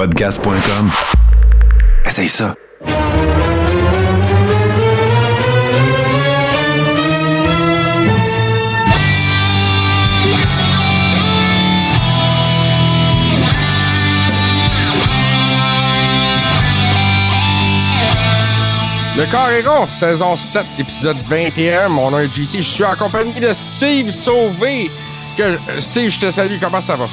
Podcast.com. Essaye ça. Le Carré saison 7, épisode 21. Mon nom est JC. Je suis en compagnie de Steve Sauvé. Que, Steve, je te salue. Comment ça va?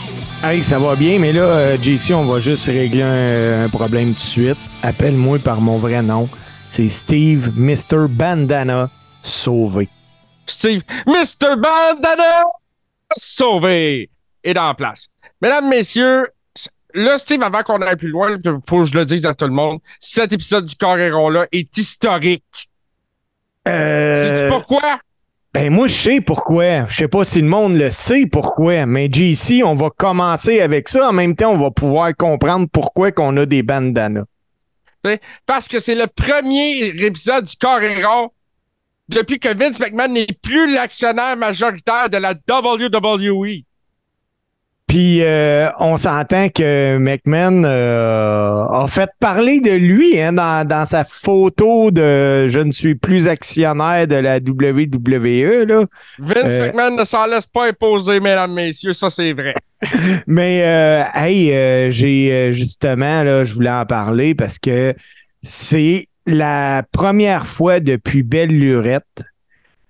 Hey, ça va bien, mais là, euh, JC, on va juste régler un, un problème tout de suite. Appelle-moi par mon vrai nom. C'est Steve Mr. Bandana Sauvé. Steve, Mr. Bandana Sauvé est en place. Mesdames, messieurs, là, Steve, avant qu'on aille plus loin, il faut que je le dise à tout le monde, cet épisode du Carré-Rond-là est historique. Euh, Sais-tu pourquoi? Ben moi, je sais pourquoi. Je sais pas si le monde le sait pourquoi, mais JC, on va commencer avec ça. En même temps, on va pouvoir comprendre pourquoi qu'on a des bandanas. Parce que c'est le premier épisode du Carré-Rond depuis que Vince McMahon n'est plus l'actionnaire majoritaire de la WWE. Puis euh, on s'entend que McMahon euh, a fait parler de lui hein, dans, dans sa photo de je ne suis plus actionnaire de la WWE. Là. Vince Euh, McMahon ne s'en laisse pas imposer, mesdames, messieurs, ça c'est vrai. Mais euh, hey, euh, j'ai justement là, je voulais en parler parce que c'est la première fois depuis belle lurette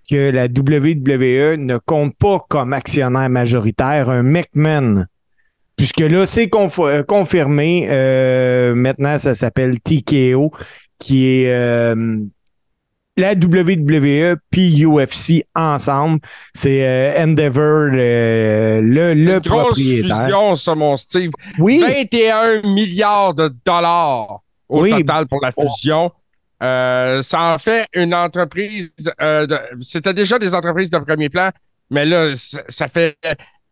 que la WWE ne compte pas comme actionnaire majoritaire un McMahon. Puisque là, c'est euh, confirmé. euh, maintenant, ça s'appelle TKO, qui est euh, la WWE puis UFC ensemble. C'est euh, Endeavor, le, le, une grosse propriétaire. fusion, ça, mon Steve. Oui, 21 milliards de dollars au Oui. total pour la fusion. Euh, ça en fait une entreprise. euh, C'était déjà des entreprises de premier plan, mais là, ça, fait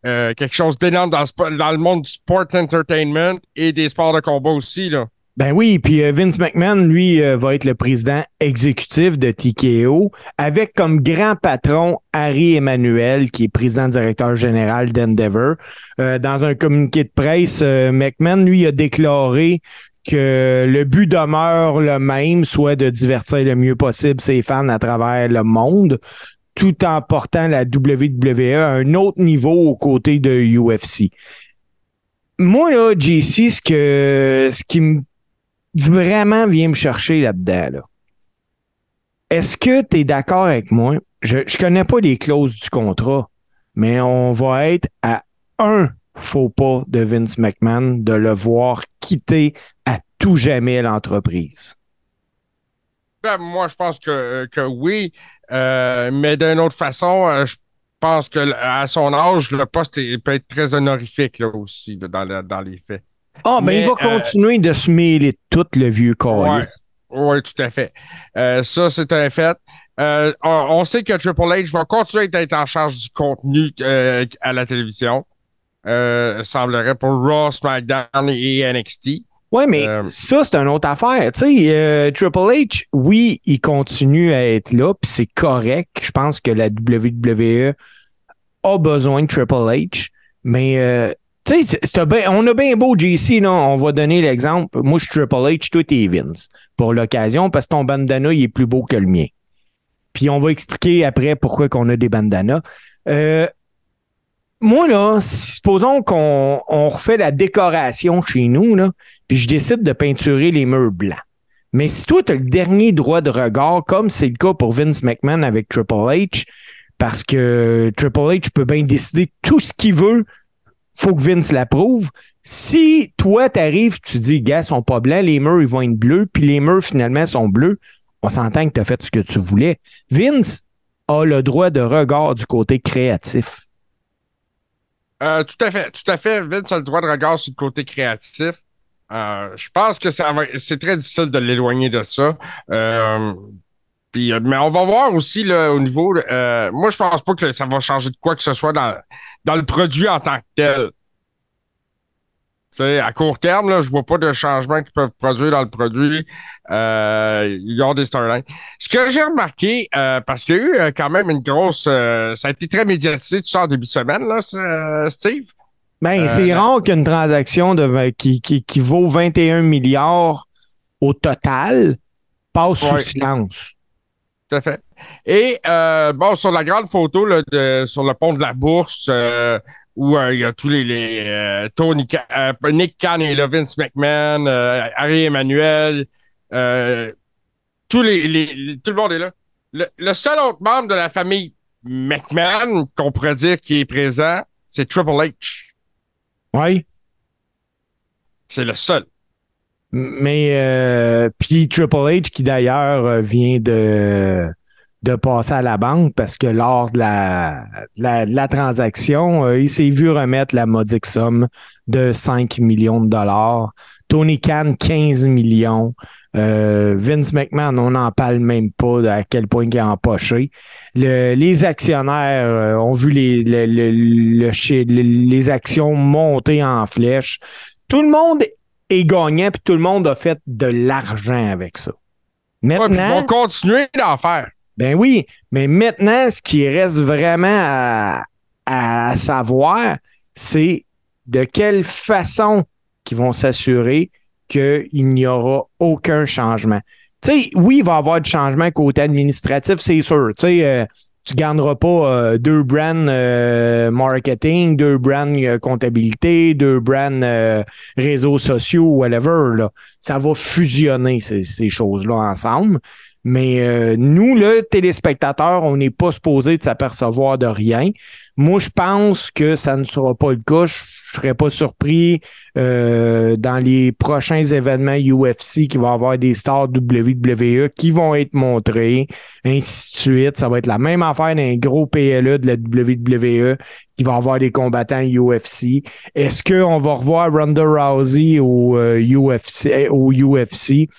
euh, quelque chose d'énorme dans, le monde du sport entertainment et des sports de combat aussi. Là. Ben oui, puis Vince McMahon, lui, va être le président exécutif de TKO, avec comme grand patron Harry Emmanuel, qui est président directeur général d'Endeavor. Euh, dans un communiqué de presse, McMahon, lui, a déclaré que le but demeure le même, soit de divertir le mieux possible ses fans à travers le monde, tout en portant la WWE à un autre niveau aux côtés de UFC. Moi, là, JC, ce, que, ce qui me vraiment vient me chercher là-dedans. Là. Est-ce que tu es d'accord avec moi? Je ne connais pas les clauses du contrat, mais on va être à un faux pas de Vince McMahon de le voir quitter à tout jamais l'entreprise? Ben, moi, je pense que, que oui, euh, mais d'une autre façon, euh, je pense que à son âge, le poste peut être très honorifique là, aussi là, dans, dans les faits. Ah, mais, Mais, il va euh, continuer de se mêler de tout le vieux calice. ouais, tout à fait. Euh, ça, c'est un fait. Euh, on, on sait que Triple H va continuer d'être en charge du contenu euh, à la télévision. Euh, semblerait pour Raw, SmackDown et NXT. Ouais, mais Euh, ça, c'est une autre affaire. Tu sais, euh, Triple H, oui, il continue à être là, puis c'est correct. Je pense que la WWE a besoin de Triple H, mais euh, tu sais, bien- on a bien beau JC, là, on va donner l'exemple. Moi, je suis Triple H, toi, t'es Vince, pour l'occasion, parce que ton bandana, il est plus beau que le mien. Puis on va expliquer après pourquoi qu'on a des bandanas. Euh, moi, là, supposons qu'on on refait la décoration chez nous, là, puis je décide de peinturer les murs blancs. Mais si toi, tu as le dernier droit de regard, comme c'est le cas pour Vince McMahon avec Triple H, parce que Triple H peut bien décider tout ce qu'il veut, faut que Vince l'approuve. Si toi, t'arrives, tu dis, gars, ils sont pas blancs, les murs, ils vont être bleus, puis les murs, finalement, sont bleus, on s'entend que tu as fait ce que tu voulais. Vince a le droit de regard du côté créatif. Euh, tout à fait, tout à fait. Vince a le droit de regard sur le côté créatif. Euh, je pense que ça va- c'est très difficile de l'éloigner de ça. Euh, euh, mais on va voir aussi là, au niveau. euh, moi, je pense pas que ça va changer de quoi que ce soit dans, dans le produit en tant que tel. À court terme, là, je vois pas de changement qu'ils peuvent produire dans le produit. Euh, ils ont des storylines. Ce que j'ai remarqué, euh, parce qu'il y a eu euh, quand même une grosse... euh, ça a été très médiatisé, tu sors début de semaine, là, Steve? Ben, c'est rare qu'une transaction de, qui, qui, qui vaut 21 milliards au total passe Ouais. sous silence. Tout à fait. Et euh, bon, sur la grande photo là, de, sur le pont de la Bourse, euh, où euh, il y a tous les, les euh, Tony euh, Nick Khan et là, Vince McMahon, euh, Harry Emmanuel, euh, tous les, les- tout le monde est là. Le, le seul autre membre de la famille McMahon qu'on pourrait dire qui est présent, c'est Triple H. Oui. C'est le seul. Mais euh, puis Triple H qui d'ailleurs vient de de passer à la banque parce que lors de la, de la, de la transaction, euh, il s'est vu remettre la modique somme de 5 millions de dollars. Tony Khan, 15 millions. Euh, Vince McMahon, on n'en parle même pas à quel point il est empoché. Le- les actionnaires euh, ont vu les, le- le- les actions monter en flèche. Tout le monde est gagnant, puis tout le monde a fait de l'argent avec ça. Ouais, puis ils Maintenant, vont continuer d'en faire. Ben oui, mais maintenant, ce qui reste vraiment à, savoir, c'est de quelle façon qu'ils vont s'assurer qu'il n'y aura aucun changement. Tu sais, oui, il va y avoir du changement côté administratif, c'est sûr. Tu sais, euh, tu ne garderas pas euh, deux brands euh, marketing, deux brands comptabilité, deux brands réseaux sociaux, whatever. Là. Ça va fusionner ces choses-là ensemble. Mais euh, nous, le téléspectateur, on n'est pas supposé de s'apercevoir de rien. Moi, je pense que ça ne sera pas le cas. Je ne serais pas surpris euh, dans les prochains événements UFC qu'il va y avoir des stars WWE qui vont être montrés, ainsi de suite. Ça va être la même affaire d'un gros PLE de la WWE qui va avoir des combattants UFC. Est-ce qu'on va revoir Ronda Rousey au, euh, UFC, eh, au UFC?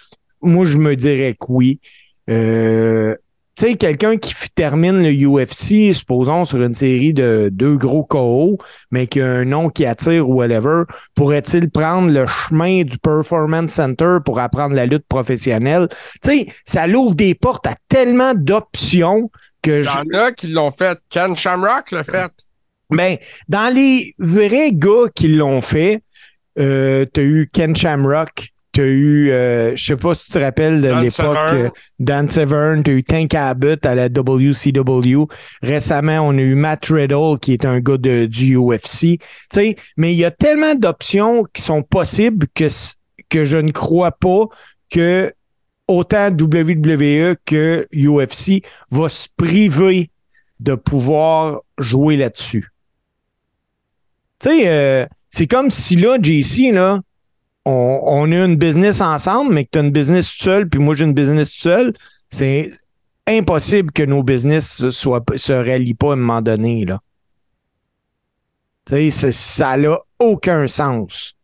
Moi, je me dirais que oui. Euh, tu sais, quelqu'un qui termine le UFC, supposons, sur une série de deux gros KO, mais qui a un nom qui attire ou whatever, pourrait-il prendre le chemin du Performance Center pour apprendre la lutte professionnelle? Tu sais, ça l'ouvre des portes à tellement d'options que Il y en a qui l'ont fait. Ken Shamrock l'a fait. ben, dans les vrais gars qui l'ont fait, euh, t'as eu Ken Shamrock, t'as eu, euh, je sais pas si tu te rappelles de l'époque, euh, Dan Severn, t'as eu Tank Abbott à la WCW. Récemment, on a eu Matt Riddle, qui est un gars de, du UFC. Tu sais, mais il y a tellement d'options qui sont possibles que, que je ne crois pas que autant WWE que UFC va se priver de pouvoir jouer là-dessus. Tu sais, euh, c'est comme si là, JC, là, on, on a une business ensemble, mais que tu as une business seule, puis moi j'ai une business seule. C'est impossible que nos business soient, se rallient pas à un moment donné. Là. Tu sais, c'est- ça n'a aucun sens.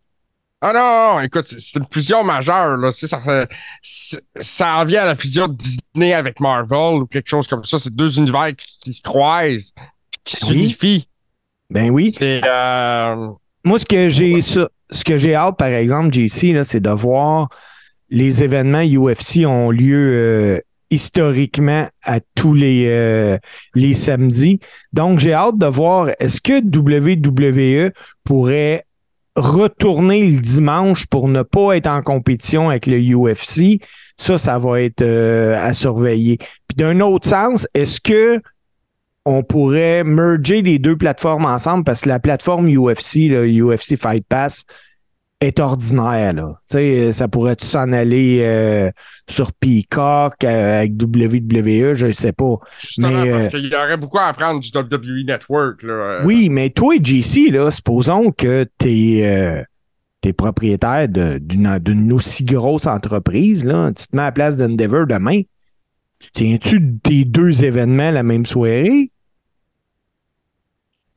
Ah non, écoute, c'est- une fusion majeure. Là. Ça, ça en vient à la fusion de Disney avec Marvel ou quelque chose comme ça. C'est deux univers qui, qui se croisent, qui Oui. s'unifient. Ben oui. C'est euh, Moi, ce que j'ai ça- ce que j'ai hâte, par exemple, JC, c'est de voir les événements UFC ont lieu euh, historiquement à tous les, euh, les samedis. Donc, j'ai hâte de voir est-ce que WWE pourrait retourner le dimanche pour ne pas être en compétition avec le UFC. Ça, ça va être euh, à surveiller. Puis d'un autre sens, est-ce que on pourrait merger les deux plateformes ensemble parce que la plateforme UFC, le UFC Fight Pass, est ordinaire. Là. Tu sais, ça pourrait-tu s'en aller euh, sur Peacock euh, avec WWE, je ne sais pas. justement Mais, parce euh, qu'il y aurait beaucoup à apprendre du WWE Network. Là. Oui, mais toi, JC, là, supposons que tu es, propriétaire d'une aussi grosse entreprise. Là. Tu te mets à la place d'Endeavor demain. Tu tiens-tu des deux événements la même soirée?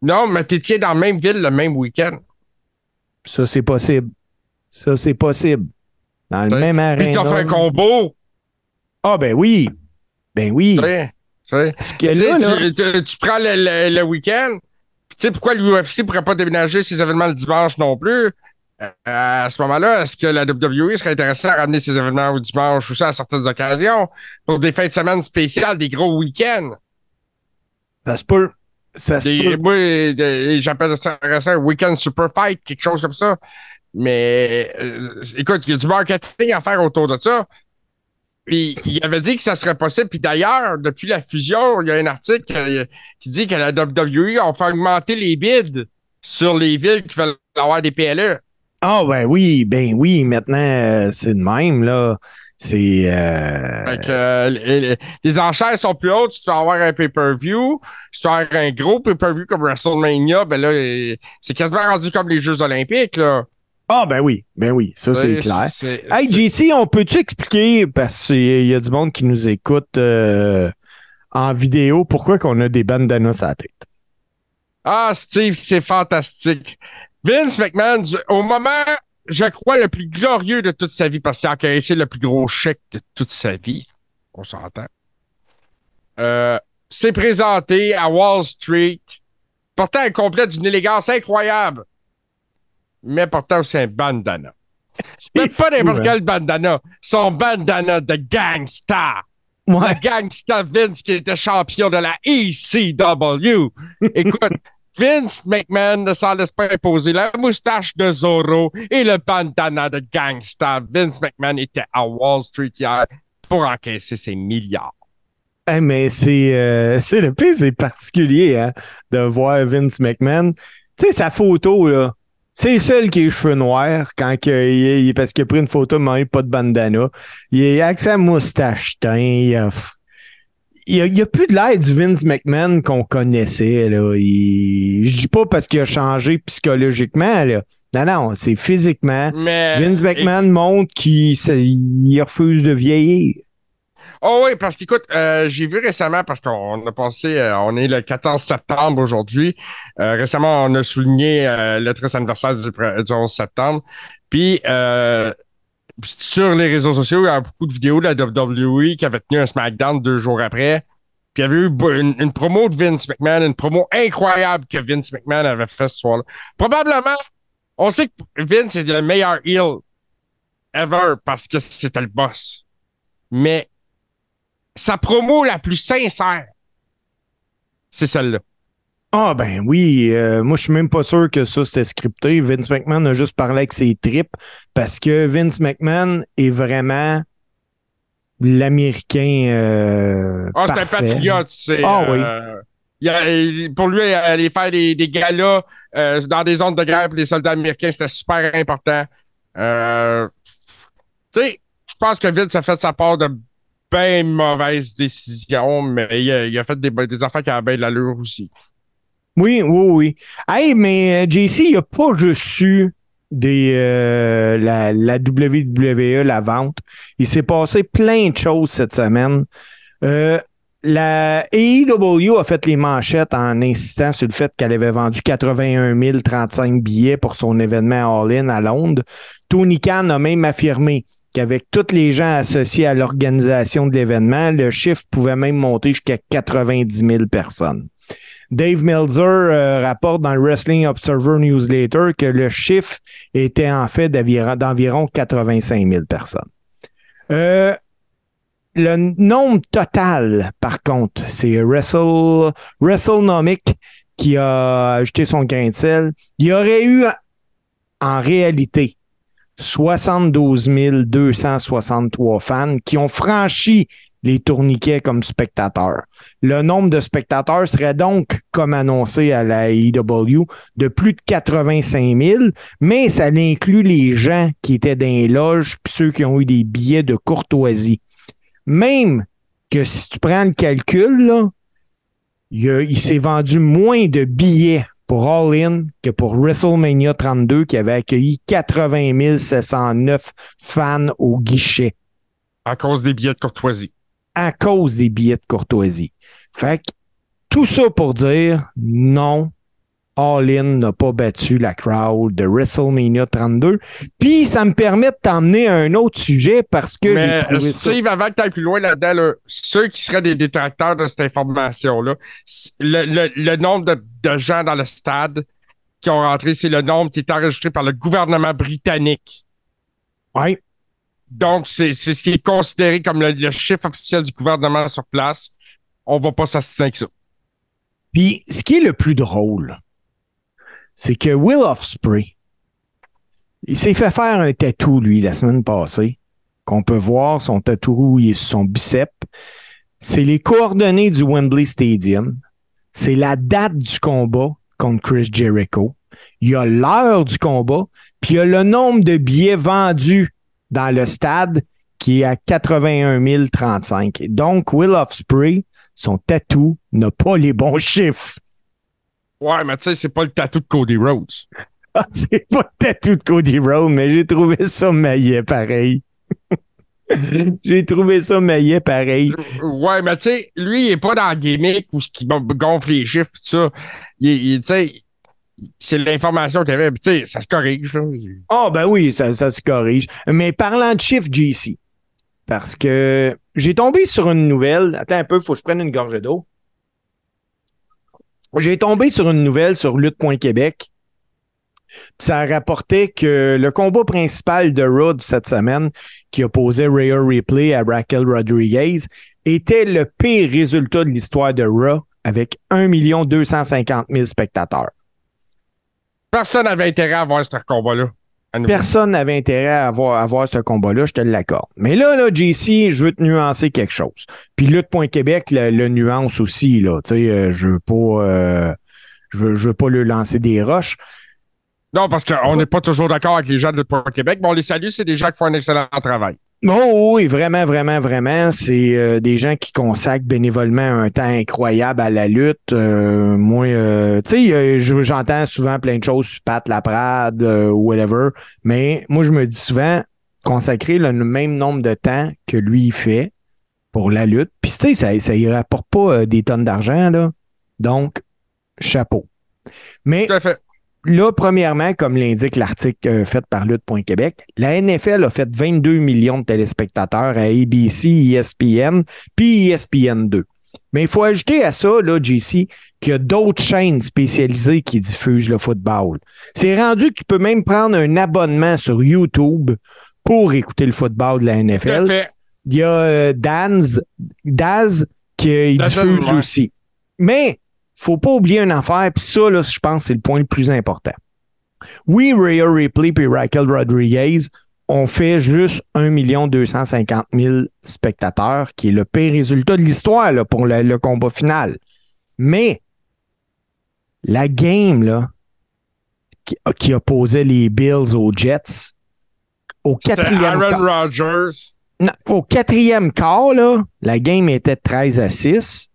Non, mais t'es tiens dans la même ville le même week-end. Ça, c'est possible. Ça, c'est possible. Dans le même Puis t'as fait un combo. Ah, ben oui. Ben oui. tu sais, tu sais. Parce que Tu sais, là, là, tu, tu- tu prends le, le- le week-end. Tu sais pourquoi l'UFC pourrait pas déménager ses événements le dimanche non plus? Euh, à ce moment-là, est-ce que la WWE serait intéressée à ramener ses événements au dimanche ou ça à certaines occasions pour des fins de semaine spéciales, des gros week-ends? ça se peut. Ça se Des- peut. moi, j'appelle ça un weekend super fight, quelque chose comme ça. Mais euh, écoute, il y a du marketing à faire autour de ça. Puis il avait dit que ça serait possible. Puis d'ailleurs, depuis la fusion, il y a un article euh, qui dit que la WWE a fait augmenter les bids sur les villes qui veulent avoir des. PLE. Ah, ben oui, ben oui, maintenant, euh, c'est de même, là. C'est. euh, Fait que, euh, les, enchères sont plus hautes si tu veux avoir un pay-per-view. Si tu veux avoir un gros pay-per-view comme WrestleMania, ben là, c'est quasiment rendu comme les Jeux Olympiques, là. Ah, ben oui, ben oui, ça, c'est clair. Hey, JC, on peut-tu expliquer, parce qu'il y a du monde qui nous écoute euh, en vidéo, pourquoi qu'on a des bandanas sur la tête? Ah, Steve, c'est fantastique. Vince McMahon, au moment, je crois, le plus glorieux de toute sa vie, parce qu'il a encaissé le plus gros chèque de toute sa vie. On s'entend. Euh, s'est présenté à Wall Street, portant un complet d'une élégance incroyable, mais portant aussi un bandana. Mais pas n'importe fou, quel bandana, son bandana de gangsta. Ouais. Le gangsta Vince qui était champion de la ECW. Écoute, Vince McMahon ne s'en laisse pas imposer la moustache de Zorro et le bandana de gangsta. Vince McMahon était à Wall Street hier pour encaisser ses milliards. Hey, mais c'est euh, le c'est particulier hein, de voir Vince McMahon. Tu sais, sa photo, là, c'est seul qui a les cheveux noirs quand il, parce qu'il a pris une photo, mais il a pas de bandana. Il est avec sa moustache teint. Il a, il a plus de l'air du Vince McMahon qu'on connaissait. Là. Il, je dis pas parce qu'il a changé psychologiquement. Là. Non, non, c'est physiquement. Mais. Vince McMahon montre qu'il se- il refuse de vieillir. Oh oui, parce qu'écoute, euh, j'ai vu récemment, parce qu'on a passé, euh, on est le 14 septembre aujourd'hui. Euh, récemment, on a souligné euh, le triste anniversaire du, du 11 septembre. Puis, euh, sur les réseaux sociaux, il y a beaucoup de vidéos de la WWE qui avait tenu un SmackDown deux jours après. Puis, il y avait eu une promo de Vince McMahon, une promo incroyable que Vince McMahon avait fait ce soir-là. Probablement, on sait que Vince est le meilleur heel ever parce que c'était le boss. Mais sa promo la plus sincère, c'est celle-là. Ah ben oui, euh, moi je suis même pas sûr que ça c'était scripté. Vince McMahon a juste parlé avec ses tripes parce que Vince McMahon est vraiment l'Américain euh, Ah, c'est un patriote, c'est. Ah oui. euh, il a- il- pour lui, aller faire des, des galas euh, dans des zones de guerre pour les soldats américains, c'était super important. Tu sais, je pense que Vince a fait sa part de bien mauvaises décisions, mais il a, il a fait des, des affaires qui avaient bien de l'allure aussi. Oui, oui, oui. Hey, mais euh, JC, il a pas juste eu des euh, la, la WWE, la vente. Il s'est passé plein de choses cette semaine. Euh, la AEW a fait les manchettes en insistant sur le fait qu'elle avait vendu 81 035 billets pour son événement All-In à Londres. Tony Khan a même affirmé qu'avec tous les gens associés à l'organisation de l'événement, le chiffre pouvait même monter jusqu'à 90 000 personnes. Dave Meltzer euh, rapporte dans le Wrestling Observer Newsletter que le chiffre était en fait d'environ 85 000 personnes. Euh, le nombre total, par contre, c'est Wrestle, WrestleNomic qui a ajouté son grain de sel. Il y aurait eu en réalité 72 263 fans qui ont franchi les tourniquets comme spectateurs. Le nombre de spectateurs serait donc, comme annoncé à la IW, de plus de 85 000, mais ça inclut les gens qui étaient dans les loges puis ceux qui ont eu des billets de courtoisie. Même que si tu prends le calcul, il, il s'est vendu moins de billets pour All In que pour WrestleMania 32 qui avait accueilli 80 709 fans au guichet À cause des billets de courtoisie. À cause des billets de courtoisie. Fait que tout ça pour dire non, All In n'a pas battu la crowd de WrestleMania 32. Puis ça me permet de t'emmener à un autre sujet parce que Mais ça. Steve, avant que tu ailles plus loin là-dedans, là, ceux qui seraient des détracteurs de cette information-là, le, le- le nombre de, de gens dans le stade qui ont rentré, c'est le nombre qui est enregistré par le gouvernement britannique. Ouais. Donc, c'est ce qui est considéré comme le, le chiffre officiel du gouvernement sur place. On va pas s'assister avec ça. Puis, ce qui est le plus drôle, c'est que Will Ospreay, il s'est fait faire un tatou, lui, la semaine passée, qu'on peut voir, son tatou, il sur son bicep. C'est les coordonnées du Wembley Stadium. C'est la date du combat contre Chris Jericho. Il y a l'heure du combat, puis il y a le nombre de billets vendus dans le stade qui est à 81 035. Donc, Will Ospreay, son tatou n'a pas les bons chiffres. Ouais, mais tu sais, c'est pas le tatou de Cody Rhodes. Ah, c'est pas le tatou de Cody Rhodes, mais j'ai trouvé ça maillet pareil. j'ai trouvé ça maillet pareil. Ouais, mais tu sais, lui, il est pas dans le gimmick où qui gonfle les chiffres tout ça. Il, il tu sais, c'est l'information qu'il y avait. Ça se corrige. Ah, ben oui, ça, se corrige. Mais parlant de chiffres, JC, parce que j'ai tombé sur une nouvelle. Attends un peu, faut que je prenne une gorgée d'eau. J'ai tombé sur une nouvelle sur lutte.québec. Ça rapportait que le combat principal de Rhodes cette semaine, qui opposait Rhea Ripley à Raquel Rodriguez, était le pire résultat de l'histoire de Raw avec 1 250 000 spectateurs. Personne n'avait intérêt à voir ce combat-là. Personne n'avait intérêt à voir, à voir ce combat-là, je te l'accorde. Mais là, là, JC, je veux te nuancer quelque chose. Puis Lutte.Québec le, le nuance aussi, là. Tu sais, euh, je veux pas euh, je, veux, je veux pas le lancer des roches. Non, parce qu'on n'est pas toujours d'accord avec les gens de Lutte.Québec, mais on les salue, c'est des gens qui font un excellent travail. Oh oui, vraiment, vraiment, vraiment. C'est euh, des gens qui consacrent bénévolement un temps incroyable à la lutte. Euh, moi, euh, tu sais, j'entends souvent plein de choses sur Pat Laprade ou whatever, mais moi, je me dis souvent consacrer le même nombre de temps que lui fait pour la lutte. Puis, tu sais, ça, ça y rapporte pas des tonnes d'argent, là. Donc, chapeau. Mais, Tout à fait là, premièrement, comme l'indique l'article euh, fait par Lutte.Québec, la NFL a fait 22 millions de téléspectateurs à ABC, ESPN, puis ESPN 2. Mais il faut ajouter à ça, là, JC, qu'il y a d'autres chaînes spécialisées qui diffusent le football. C'est rendu que tu peux même prendre un abonnement sur YouTube pour écouter le football de la NFL. Il y a euh, Daz, Daz qui diffuse aussi. Mais faut pas oublier une affaire, puis ça, là, je pense c'est le point le plus important. Oui, Rhea Ripley et Raquel Rodriguez ont fait juste 1 250 000 spectateurs, qui est le pire résultat de l'histoire là, pour le, le, combat final. Mais la game là, qui, qui opposait les Bills aux Jets, au quatrième Aaron Rodgers. Non, au quatrième quart, là, la game était 13 à 6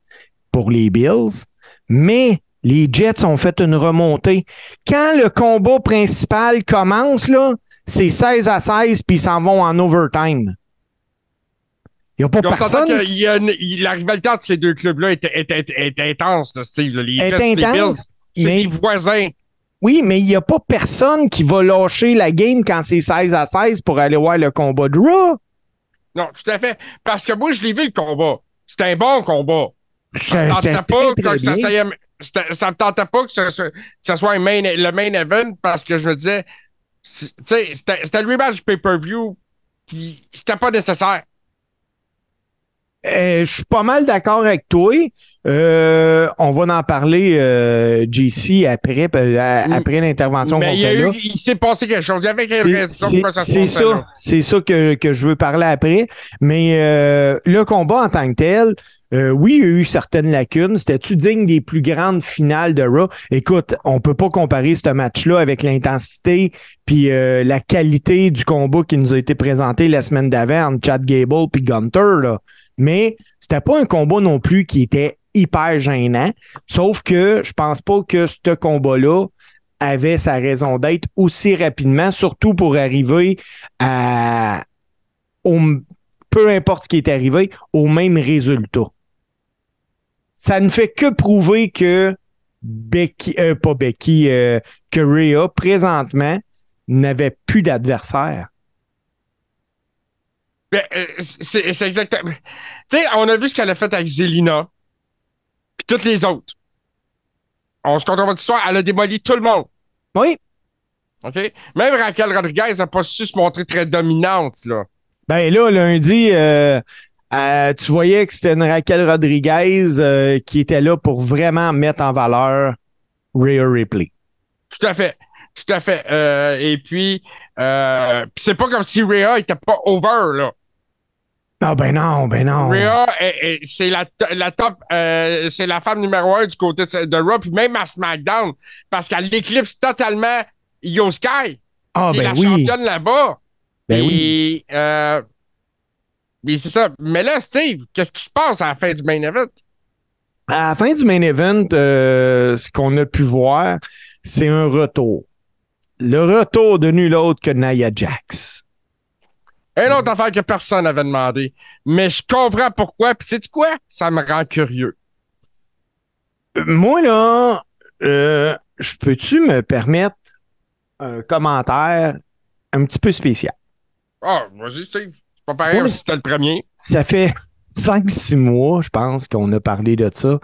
pour les Bills. Mais les Jets ont fait une remontée. Quand le combat principal commence, là, c'est 16 à 16, puis ils s'en vont en overtime. Il n'y a pas personne. Que il y a une, il, la rivalité entre ces deux clubs-là est, est, est, est, intense, là, Steve. Là. Les Jets et les intense, Bills, c'est mais- les voisins. Oui, mais il n'y a pas personne qui va lâcher la game quand c'est 16 à 16 pour aller voir le combat de Raw. Non, tout à fait. Parce que moi, je l'ai vu le combat. C'était un bon combat. Ça me c'était tentait pas que ça, bien. ça, y est- c'était- ça me tentait pas que, ce- que soit main- le main event parce que je me disais, c'était le rematch du pay-per-view, puis c'était pas nécessaire. Euh, je suis pas mal d'accord avec toi. Euh, on va en parler, euh, JC, après, à- après l'intervention qu'on Mais il, y a fait là. eu, il s'est passé quelque chose. Il y avait quelque C'est- ça que, que je veux parler après. Mais le combat en tant que tel, euh, oui, il y a eu certaines lacunes. C'était-tu digne des plus grandes finales de Raw? Écoute, on peut pas comparer ce match-là avec l'intensité puis euh, la qualité du combat qui nous a été présenté la semaine d'avant entre Chad Gable puis Gunter. Là. Mais c'était pas un combat non plus qui était hyper gênant. Sauf que je pense pas que ce combat-là avait sa raison d'être aussi rapidement, surtout pour arriver à peu importe ce qui est arrivé, au même résultat. Ça ne fait que prouver que Becky, euh, pas Becky, euh, que Rhea, présentement, n'avait plus d'adversaire. Ben, euh, c'est c'est exactement. Tu sais, on a vu ce qu'elle a fait avec Zelina, puis toutes les autres. On se compte votre histoire, elle a démoli tout le monde. Oui. OK? Même Raquel Rodriguez n'a pas su se montrer très dominante, là. Ben là, lundi, euh, Euh, tu voyais que c'était une Raquel Rodriguez euh, qui était là pour vraiment mettre en valeur Rhea Ripley. Tout à fait. Tout à fait. Euh, et puis, euh, c'est pas comme si Rhea était pas over, là. Ah ben non, ben non. Rhea, est- est- c'est la, la top, euh, c'est la femme numéro un du côté de Raw, puis même à SmackDown, parce qu'elle éclipse totalement Io Sky, Ah qui est ben la oui. championne là-bas. Ben Et, oui. Mais c'est ça. Mais là, Steve, qu'est-ce qui se passe à la fin du main event? À la fin du main event, euh, ce qu'on a pu voir, c'est un retour. Le retour de nul autre que Nia Jax. Une autre affaire que personne n'avait demandé. Mais je comprends pourquoi. Puis c'est quoi? Ça me rend curieux. Moi, là, euh, je peux-tu me permettre un commentaire un petit peu spécial? Ah, vas-y, Steve. Pas pareil Oui. si c'était le premier. Ça fait 5-6 mois, je pense, qu'on a parlé de ça,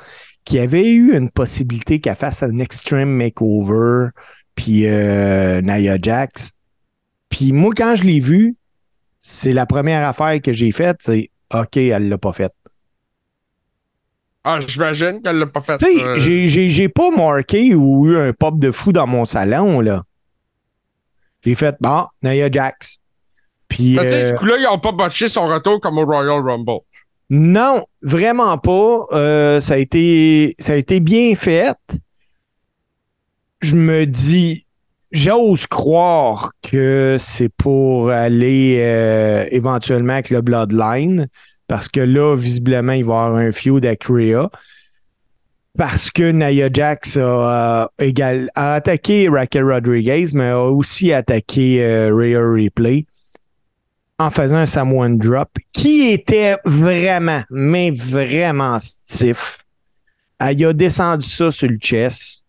qu'il y avait eu une possibilité qu'elle fasse un extreme makeover, puis euh, Nia Jax. Puis moi, quand je l'ai vu, c'est la première affaire que j'ai faite, c'est OK, elle l'a pas faite. Ah, j'imagine qu'elle l'a pas fait. Tu sais, euh, j'ai- pas marqué ou eu un pop de fou dans mon salon, là. J'ai fait, bon, Nia Jax. Puis, Mais sais, euh, ce coup-là, ils n'ont pas botché son retour comme au Royal Rumble. Non, vraiment pas. Euh, ça, a été, ça a été bien fait. Je me dis, j'ose croire que c'est pour aller euh, éventuellement avec le Bloodline, parce que là, visiblement, il va y avoir un feud avec Rhea. Parce que Nia Jax a, euh, égal- a attaqué Raquel Rodriguez, mais a aussi attaqué Rhea Ripley en faisant un Samoan Drop qui était vraiment, mais vraiment stiff. Elle a descendu ça sur le chest.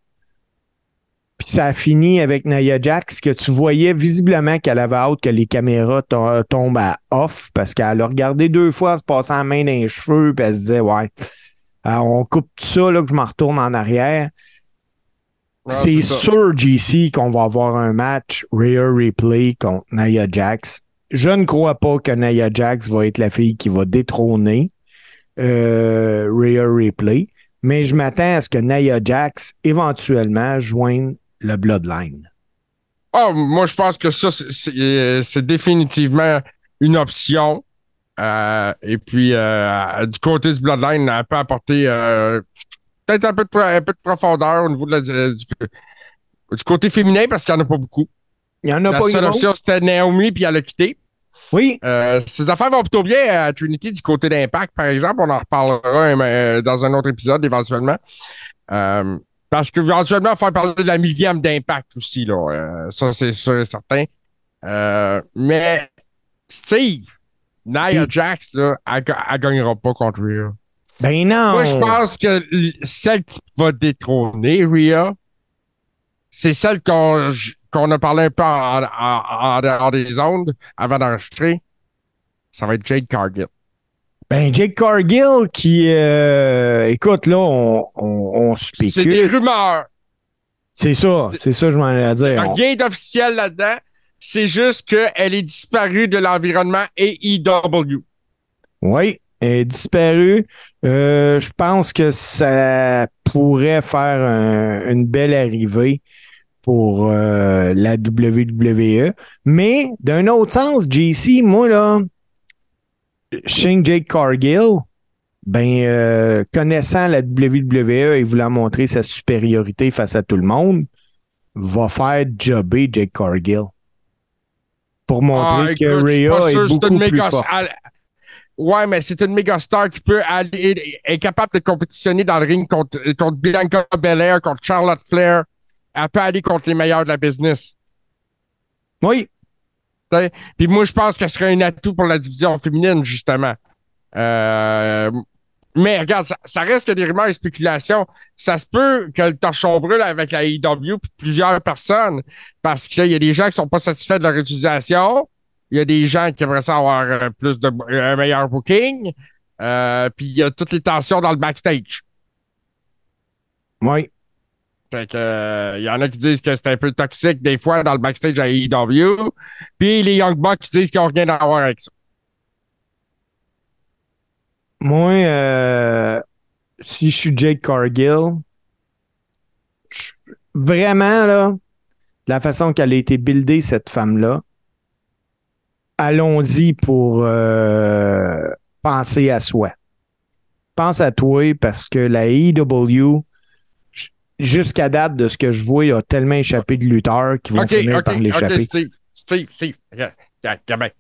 Puis ça a fini avec Nia Jax, que tu voyais visiblement qu'elle avait hâte que les caméras to- tombent à off parce qu'elle a regardé deux fois en se passant la main dans les cheveux, puis elle se disait, ouais, euh, on coupe tout ça, là, que je m'en retourne en arrière. C'est sûr, JC, qu'on va avoir un match Rhea Replay contre Nia Jax. Je ne crois pas que Nia Jax va être la fille qui va détrôner euh, Rhea Replay, mais je m'attends à ce que Nia Jax éventuellement joigne le Bloodline. Ah, moi, je pense que ça, c'est- euh, définitivement une option. Euh, et puis, euh, du côté du Bloodline, elle peut apporter peut-être un peu, de, pro- un peu de profondeur au niveau de la- du, du côté féminin parce qu'il n'y en a pas beaucoup. Il y en a La pas seule option, c'était Naomi, puis elle a quitté. Oui, Euh, ces affaires vont plutôt bien à Trinity du côté d'Impact, par exemple. On en reparlera euh, dans un autre épisode éventuellement. Euh, parce qu'éventuellement, il va faire parler de la millième d'Impact aussi. Là. Euh, ça, c'est sûr et certain. Mais Steve, Nia. Jax, là, elle, elle gagnera pas contre Rhea. ben non. Moi, je pense que celle qui va détrôner Rhea, c'est celle qu'on qu'on a parlé un peu en, en- en dehors des ondes avant d'enregistrer. Ça va être Jade Cargill. Ben Jake Cargill qui, euh, écoute, là, on, on, on C'est des rumeurs. C'est ça, c'est ça, je m'en allais dire. On- Rien d'officiel là-dedans. C'est juste qu'elle est disparue de l'environnement AEW. Oui, elle est disparue. Euh, je pense que ça pourrait faire un- une belle arrivée pour euh, la WWE. Mais d'un autre sens, JC, moi, là, Shane Jake Cargill, ben, euh, connaissant la WWE et voulant montrer sa supériorité face à tout le monde, va faire jobber Jake Cargill. Pour montrer Ah, que Rhea est beaucoup une plus forte. Ouais, mais c'est une méga star qui peut aller, est capable de compétitionner dans le ring contre, contre Bianca Belair, contre Charlotte Flair. Elle peut aller contre les meilleurs de la business. Oui, Puis moi, je pense qu'elle serait un atout pour la division féminine, justement. Euh, mais regarde, ça, ça reste que des rumeurs et spéculations. Ça se peut que le torchon brûle avec la AEW puis plusieurs personnes parce qu'il y a des gens qui sont pas satisfaits de leur utilisation. Il y a des gens qui aimeraient ça avoir euh, plus de un meilleur booking. Euh, puis il y a toutes les tensions dans le backstage. oui. Fait que, euh, y en a qui disent que c'est un peu toxique des fois dans le backstage à AEW. Puis les Young Bucks qui disent qu'ils n'ont rien à voir avec ça. Moi, euh, si je suis Jake Cargill, vraiment, là, la façon qu'elle a été buildée, cette femme-là, allons-y pour euh, penser à soi. Pense à toi parce que la AEW, jusqu'à date de ce que je vois, il a tellement échappé de lutteurs qui vont Ok, finir ok, par ok, l'échapper. Steve. Steve, Steve. Regarde, regarde.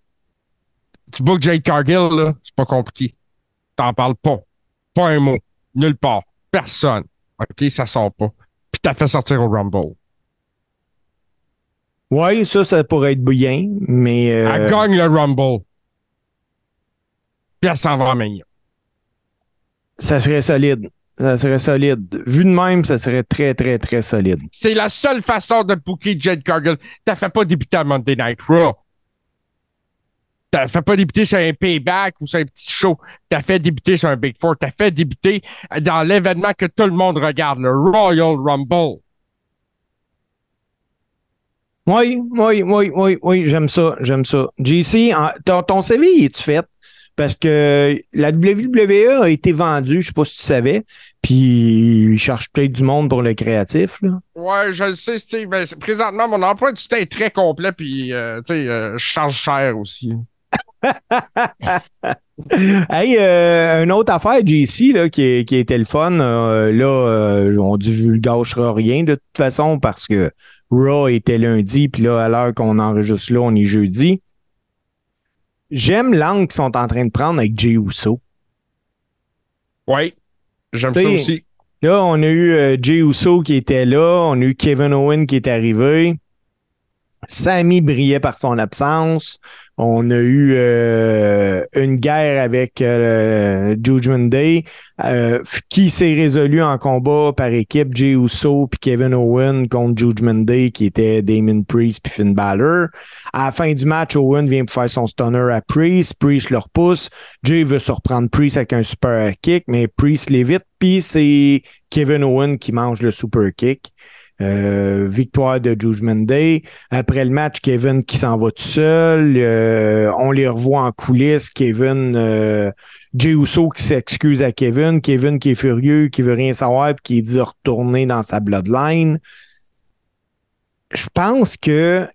Tu book Jade Cargill, là, c'est pas compliqué. T'en parles pas. Pas un mot. Nulle part. Personne. OK, ça sort pas. Puis t'as fait sortir au Rumble. Oui, ça, ça pourrait être bien, mais euh, Elle gagne le Rumble. Puis elle s'en va Mania. ça serait solide. Ça serait solide. Vu de même, ça serait très, très, très solide. C'est la seule façon de booker Jade Cargill. T'as fait pas débuter à Monday Night Raw. T'as fait pas débuter sur un payback ou sur un petit show. T'as fait débuter sur un Big Four. T'as fait débuter dans l'événement que tout le monde regarde, le Royal Rumble. Oui, oui, oui, oui, oui, j'aime ça, j'aime ça. JC, ton, ton CV, il est-tu fait? Parce que la WWE a été vendue, je sais pas si tu savais, puis ils cherchent peut-être du monde pour le créatif. Là. Ouais, je le sais, Steve. mais présentement, mon emploi du temps est très complet, puis, euh, tu sais, euh, je charge cher aussi. Hey, euh, une autre affaire, JC, là, qui, qui était le fun, euh, là, euh, on dit je ne gâchera rien de toute façon parce que Raw était lundi, puis là, à l'heure qu'on enregistre là, on est jeudi. J'aime l'angle qu'ils sont en train de prendre avec Jey Uso. Oui, j'aime ça aussi. Là, on a eu euh, Jey Uso qui était là, on a eu Kevin Owen qui est arrivé. Sammy brillait par son absence. On a eu euh, une guerre avec euh, Judgment Day euh, qui s'est résolu en combat par équipe Jey Uso puis Kevin Owen contre Judgment Day qui était Damon Priest puis Finn Balor. À la fin du match, Owen vient pour faire son stunner à Priest. Priest le repousse. Jay veut surprendre Priest avec un super kick, mais Priest l'évite. Puis c'est Kevin Owen qui mange le super kick. Euh, victoire de Judgment Day. Après le match, Kevin qui s'en va tout seul. Euh, on les revoit en coulisses. Kevin, euh, Jey Uso qui s'excuse à Kevin. Kevin qui est furieux, qui veut rien savoir, puis qui dit retourner dans sa bloodline. Je pense que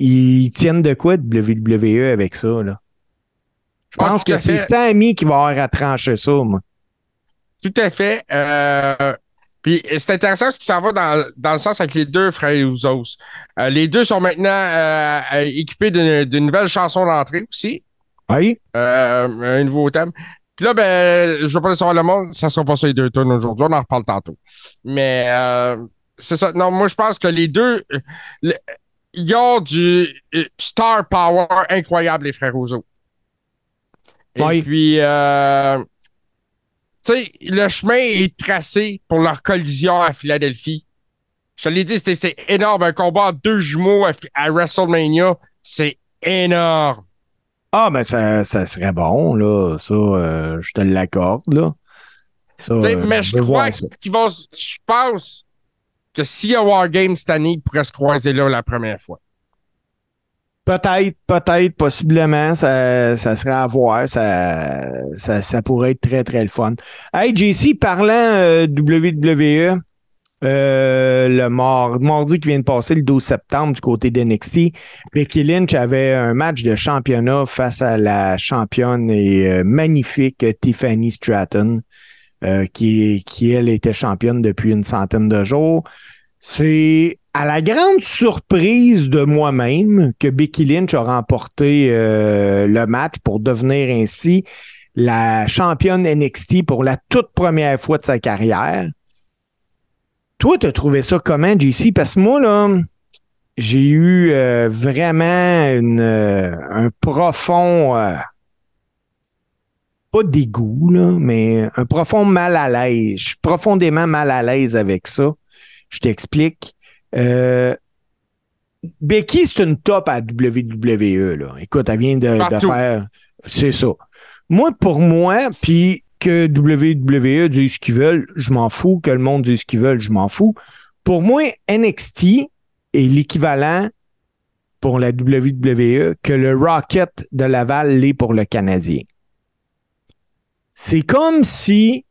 ils tiennent de quoi de WWE avec ça, là? Je pense que c'est. Sammy qui va avoir à trancher ça, moi. Tout à fait. Euh, puis c'est intéressant ce qui s'en va dans, dans le sens avec les deux frères Usos. Euh, les deux sont maintenant euh, euh, équipés d'une d'une nouvelle chanson d'entrée aussi. Oui? Euh, un nouveau thème. Puis là, ben, je veux pas savoir le monde, ça sera pas ça les deux tonnes aujourd'hui, on en reparle tantôt. Mais euh, c'est ça. Non, moi je pense que les deux, euh, le- ils ont du star power incroyable, les frères Rousseau. Et Oui. puis, euh, sais, le chemin est tracé pour leur collision à Philadelphie. Je te l'ai dit, c'est énorme. Un combat entre deux jumeaux à, à WrestleMania, c'est énorme. Ah, ben ça, ça serait bon, là. Ça, euh, je te l'accorde, là. Ça, euh, mais je crois qu'ils vont. Je pense que s'il y a Wargame cette année, ils pourraient se croiser là la première fois. Peut-être, peut-être, possiblement, ça, ça serait à voir. Ça, ça, pourrait être très, très le fun. Hey, JC, parlant euh, WWE, euh, le mardi qui vient de passer, le 12 septembre, du côté d'NXT, Becky Lynch avait un match de championnat face à la championne et euh, magnifique Tiffany Stratton, qui, qui, elle, était championne depuis une centaine de jours. C'est à la grande surprise de moi-même que Becky Lynch a remporté euh, le match pour devenir ainsi la championne NXT pour la toute première fois de sa carrière. Toi, tu as trouvé ça comment, JC? Parce que moi, là, j'ai eu euh, vraiment euh, un profond, pas dégoût, mais un profond mal à l'aise. Je suis profondément mal à l'aise avec ça. Je t'explique. Euh, Becky, c'est une top à WWE. Là. Écoute, elle vient de, de faire. C'est ça. Moi, pour moi, puis que WWE dise ce qu'ils veulent, je m'en fous. Que le monde dise ce qu'ils veulent, je m'en fous. Pour moi, NXT est l'équivalent pour la WWE que le Rocket de Laval l'est pour le Canadien. C'est comme si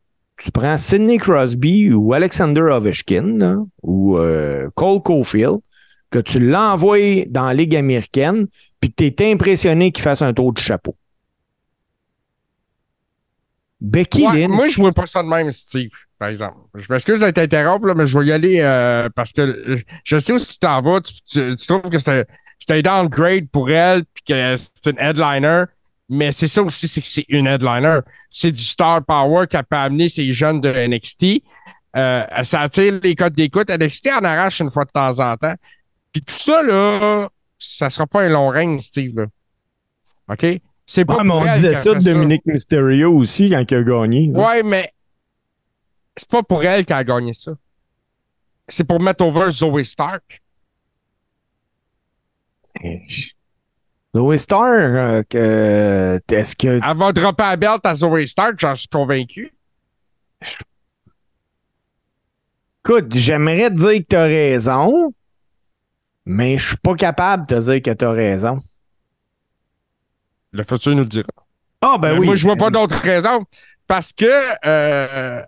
tu prends Sidney Crosby ou Alexander Ovechkin là, ou euh, Cole Caulfield, que tu l'envoies dans la Ligue américaine, puis que tu es impressionné qu'il fasse un tour de chapeau. Becky Ouais, Lynch. moi, je vois pas ça de même, Steve, par exemple. Je m'excuse de t'interrompre, mais je vais y aller euh, parce que euh, je sais où tu t'en vas. Tu, tu- tu trouves que c'était c'était un downgrade pour elle puis que c'est une headliner. Mais c'est ça aussi, c'est que c'est une headliner. C'est du star power qui a peut amener ces jeunes de NXT. Euh, ça attire les codes d'écoute. NXT en arrache une fois de temps en temps. Puis tout ça, là, ça sera pas un long règne, Steve. Là. OK? C'est pas Ouais, mais on disait ça de Dominique Mysterio aussi quand il a gagné. là. Ouais, mais c'est pas pour elle qu'elle a gagné ça. C'est pour mettre over Zoe Stark. Zoe Star, euh, que- est-ce que Elle va dropper la belt à Zoe Stark, j'en suis convaincu. Écoute, j'aimerais te dire que tu as raison, mais je suis pas capable de te dire que tu as raison. Le futur nous le dira. Ah, ben Mais oui. Moi, je vois pas d'autre raison. Parce que euh,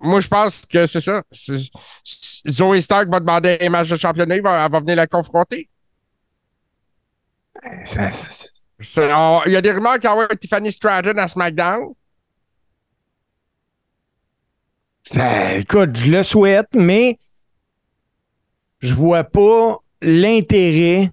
moi, je pense que c'est ça. C'est- Zoe Stark va demander un match de championnat, il va- elle va venir la confronter. Il y a des rumeurs qu'il y aura Tiffany Stratton à SmackDown. écoute, je le souhaite, mais je vois pas l'intérêt,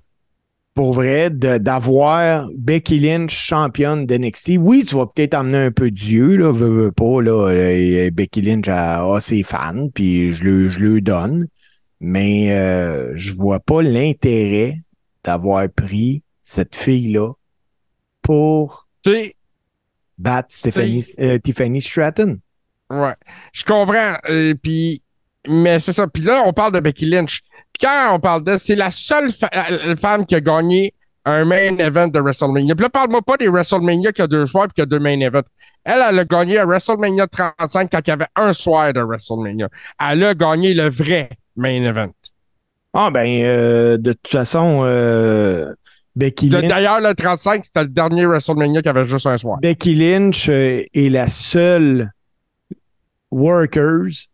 pour vrai, d'avoir Becky Lynch championne d'NXT. Oui, tu vas peut-être amener un peu Dieu, là, veux, veux pas, là, euh, Becky Lynch a, ses fans, puis je le, je le donne, mais euh, je vois pas l'intérêt d'avoir pris cette fille-là pour battre Stephanie- euh, Tiffany Stratton. Ouais, je comprends. euh, puis, mais c'est ça. Puis là, on parle de Becky Lynch. Quand on parle de, c'est la seule femme qui a gagné un main event de WrestleMania. Puis là, parle-moi pas des WrestleMania qui a deux soirs puis qui a deux main events. Elle, elle a gagné à WrestleMania 35 quand il y avait un soir de WrestleMania. Elle a gagné le vrai main event. Ah ben, euh, de toute façon, euh, Becky Lynch, D'ailleurs, le 35, c'était le dernier WrestleMania qui avait juste un soir. Becky Lynch euh, est la seule workers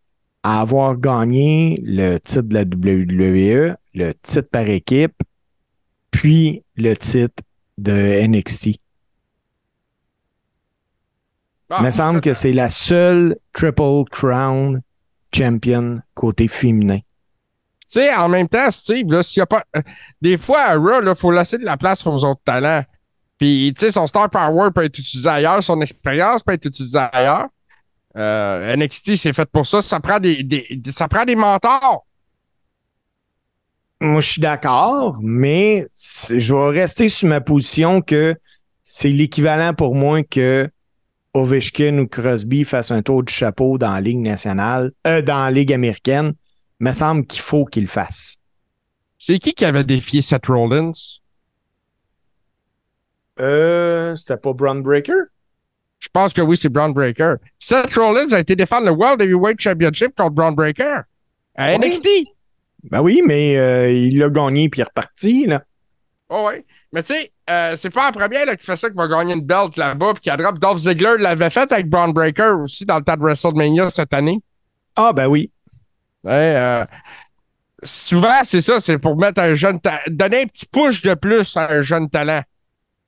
à avoir gagné le titre de la WWE, le titre par équipe, puis le titre de NXT. Ah, Il me semble que c'est la seule Triple Crown champion côté féminin. Tu sais, en même temps, Steve, là, s'il y a pas. euh, des fois, à Raw, il faut laisser de la place aux autres talents. Puis, tu sais, son star power peut être utilisé ailleurs, son expérience peut être utilisée ailleurs. Euh, NXT, c'est fait pour ça. Ça prend des, des- ça prend des mentors. Moi, je suis d'accord, mais je vais rester sur ma position que c'est l'équivalent pour moi que Ovechkin ou Crosby fassent un tour du chapeau dans la Ligue nationale, euh, dans la Ligue américaine. Il me semble qu'il faut qu'il le fasse. C'est qui qui avait défié Seth Rollins? Euh, c'était pas Braun Breaker? Je pense que oui, c'est Braun Breaker. Seth Rollins a été défendre le World Heavyweight Championship contre Braun Breaker à Oui. NXT. Ben oui, mais euh, il l'a gagné puis il est reparti, là. Oh ouais. Mais tu sais, euh, c'est pas la première là, qui fait ça qui va gagner une belt là-bas puis qui a drop. Dolph Ziggler l'avait fait avec Braun Breaker aussi dans le tas de WrestleMania cette année. Ah, ben oui. Euh, souvent, c'est ça, c'est pour mettre un jeune ta- donner un petit push de plus à un jeune talent.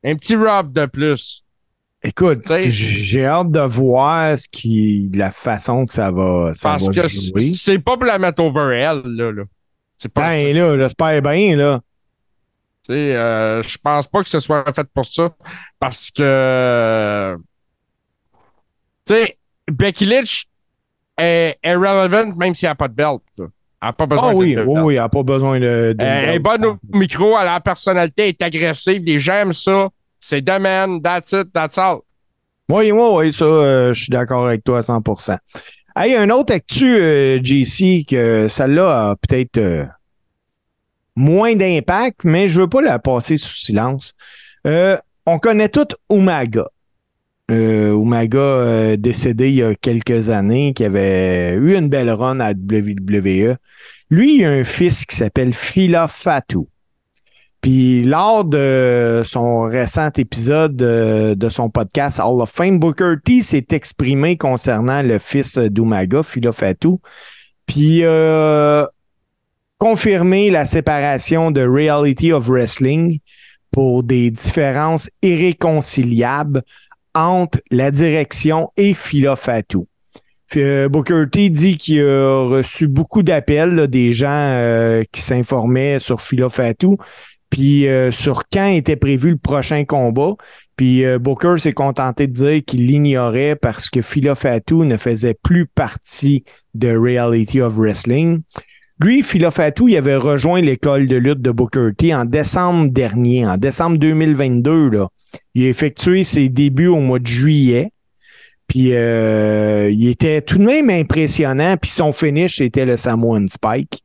Un petit rub de plus. Écoute, Tu sais- j- j'ai hâte de voir ce qui, la façon que ça va, ça Parce va que jouer. c'est pas pour la mettre over elle, là. là. C'est pas Ben c'est- là, j'espère bien, là. Tu sais, euh, je pense pas que ce soit fait pour ça. Parce que. Tu sais, Becky Lynch est, est relevant même s'il n'y a pas de belt. là. Elle n'a pas besoin Ah de oui, de oui, belt. oui, elle n'a pas besoin de. de- Elle est bonne au micro, elle a la personnalité, elle est agressive, les gens aiment ça. C'est domaine, that's it, that's all. Oui, oui, oui, ça, euh, je suis d'accord avec toi à 100%. Hey, un autre actu, euh, JC, que celle-là a peut-être euh, moins d'impact, mais je veux pas la passer sous silence. On connaît tout Umaga. Euh, Umaga euh, décédé il y a quelques années, qui avait eu une belle run à WWE. Lui, il a un fils qui s'appelle Phila Fatou. Puis lors de son récent épisode de, de son podcast Hall of Fame, Booker T s'est exprimé concernant le fils d'Umaga, Philo Fatou. Puis euh, confirmé la séparation de Reality of Wrestling pour des différences irréconciliables entre la direction et Philo Fatou. Euh, Booker T dit qu'il a reçu beaucoup d'appels des gens euh, qui s'informaient sur Philo Fatou, puis euh, sur quand était prévu le prochain combat. Puis Booker s'est contenté de dire qu'il l'ignorait parce que Philo Fatou ne faisait plus partie de Reality of Wrestling. Lui, Philo Fatou, il avait rejoint l'école de lutte de Booker T en décembre dernier, en décembre 2022. Là. Il a effectué ses débuts au mois de juillet. Puis euh, il était tout de même impressionnant. Puis son finish était le Samoan Spike.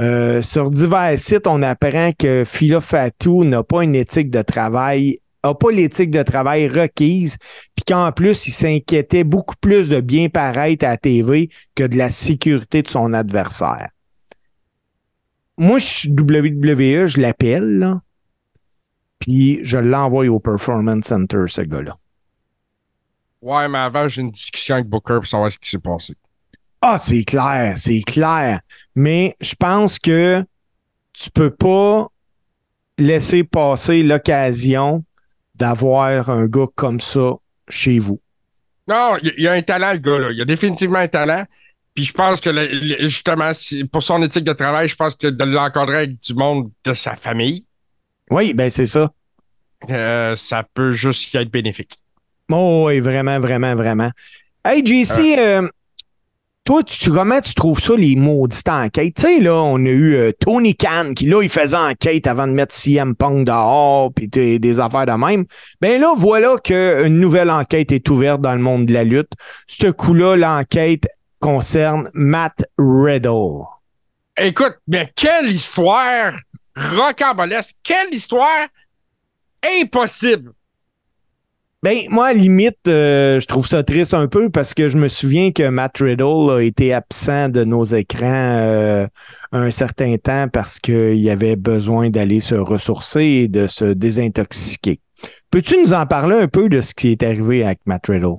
Euh, sur divers sites, on apprend que Philo Fatou n'a pas une éthique de travail, n'a pas l'éthique de travail requise, puis qu'en plus, il s'inquiétait beaucoup plus de bien paraître à la TV que de la sécurité de son adversaire. Moi, je suis WWE, je l'appelle, puis je l'envoie au Performance Center, ce gars-là. Ouais, mais avant, j'ai une discussion avec Booker pour savoir ce qui s'est passé. Ah, c'est clair, c'est clair. Mais je pense que tu peux pas laisser passer l'occasion d'avoir un gars comme ça chez vous. Non, il y, a un talent, le gars, là. Il y a définitivement un talent. Puis je pense que, justement, pour son éthique de travail, je pense que de l'encadrer avec du monde de sa famille. Oui, ben c'est ça. Euh, ça peut juste être bénéfique. Oh, oui, vraiment, vraiment, vraiment. Hey, JC, euh, toi, tu, comment tu trouves ça, les maudites enquêtes? Tu sais, là, on a eu euh, Tony Khan qui, là, il faisait enquête avant de mettre CM Punk dehors, puis des, affaires de même. Ben là, voilà qu'une nouvelle enquête est ouverte dans le monde de la lutte. Ce coup-là, l'enquête concerne Matt Riddle. Écoute, mais quelle histoire rocambolesque! Quelle histoire impossible! Ben, moi, à limite, euh, je trouve ça triste un peu parce que je me souviens que Matt Riddle a été absent de nos écrans euh, un certain temps parce qu'il avait besoin d'aller se ressourcer et de se désintoxiquer. Peux-tu nous en parler un peu de ce qui est arrivé avec Matt Riddle?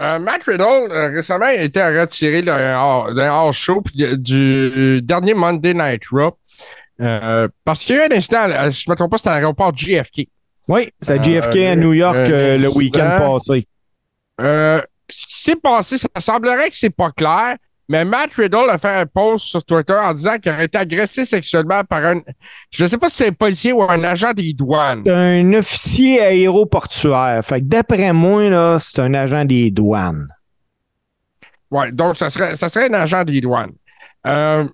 Euh, Matt Riddle, récemment, a été retiré d'un hors-show du dernier Monday Night Raw parce qu'il y a eu un incident, si je ne me trompe pas, c'était à l'aéroport JFK. Oui, c'est JFK à New York euh, le week-end passé. Euh, ce qui s'est passé, ça semblerait que c'est pas clair, mais Matt Riddle a fait un post sur Twitter en disant qu'il aurait été agressé sexuellement par un. Je ne sais pas si c'est un policier ou un agent des douanes. C'est un officier aéroportuaire. Fait que d'après moi, là, c'est un agent des douanes. Oui, donc ça serait, ça serait un agent des douanes. Euh,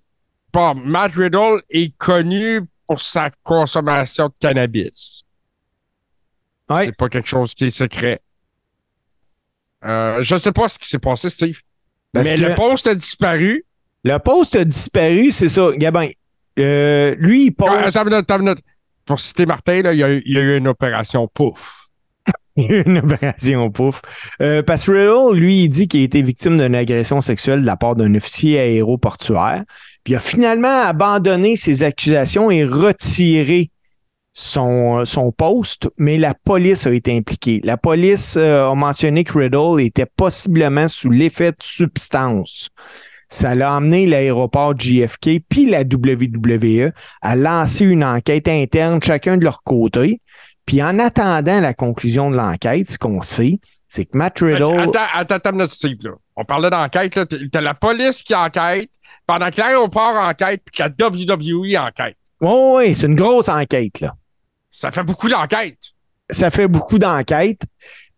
Matt Riddle est connu pour sa consommation de cannabis. C'est pas quelque chose qui est secret. Euh, je sais pas ce qui s'est passé, Steve. mais le poste a disparu. Le poste a disparu, c'est ça. Gabin, euh, lui, il poste. attends Pour citer Martin, là, il, y a, il, y a, eu une opération pouf. une opération pouf. Euh, parce que Riddle, lui, il dit qu'il a été victime d'une agression sexuelle de la part d'un officier aéroportuaire. Puis il a finalement abandonné ses accusations et retiré son, son poste, mais la police a été impliquée. La police euh, a mentionné que Riddle était possiblement sous l'effet de substance. Ça l'a amené l'aéroport JFK puis la WWE à lancer une enquête interne, chacun de leur côté. Puis en attendant la conclusion de l'enquête, ce qu'on sait, c'est que Matt Riddle. Attends, attends, attends, Steve, là. On parlait d'enquête, là. T'as la police qui enquête, pendant que l'aéroport enquête, puis que la WWE enquête. Oui, oui, c'est une grosse enquête, là. Ça fait beaucoup d'enquêtes. Ça fait beaucoup d'enquêtes.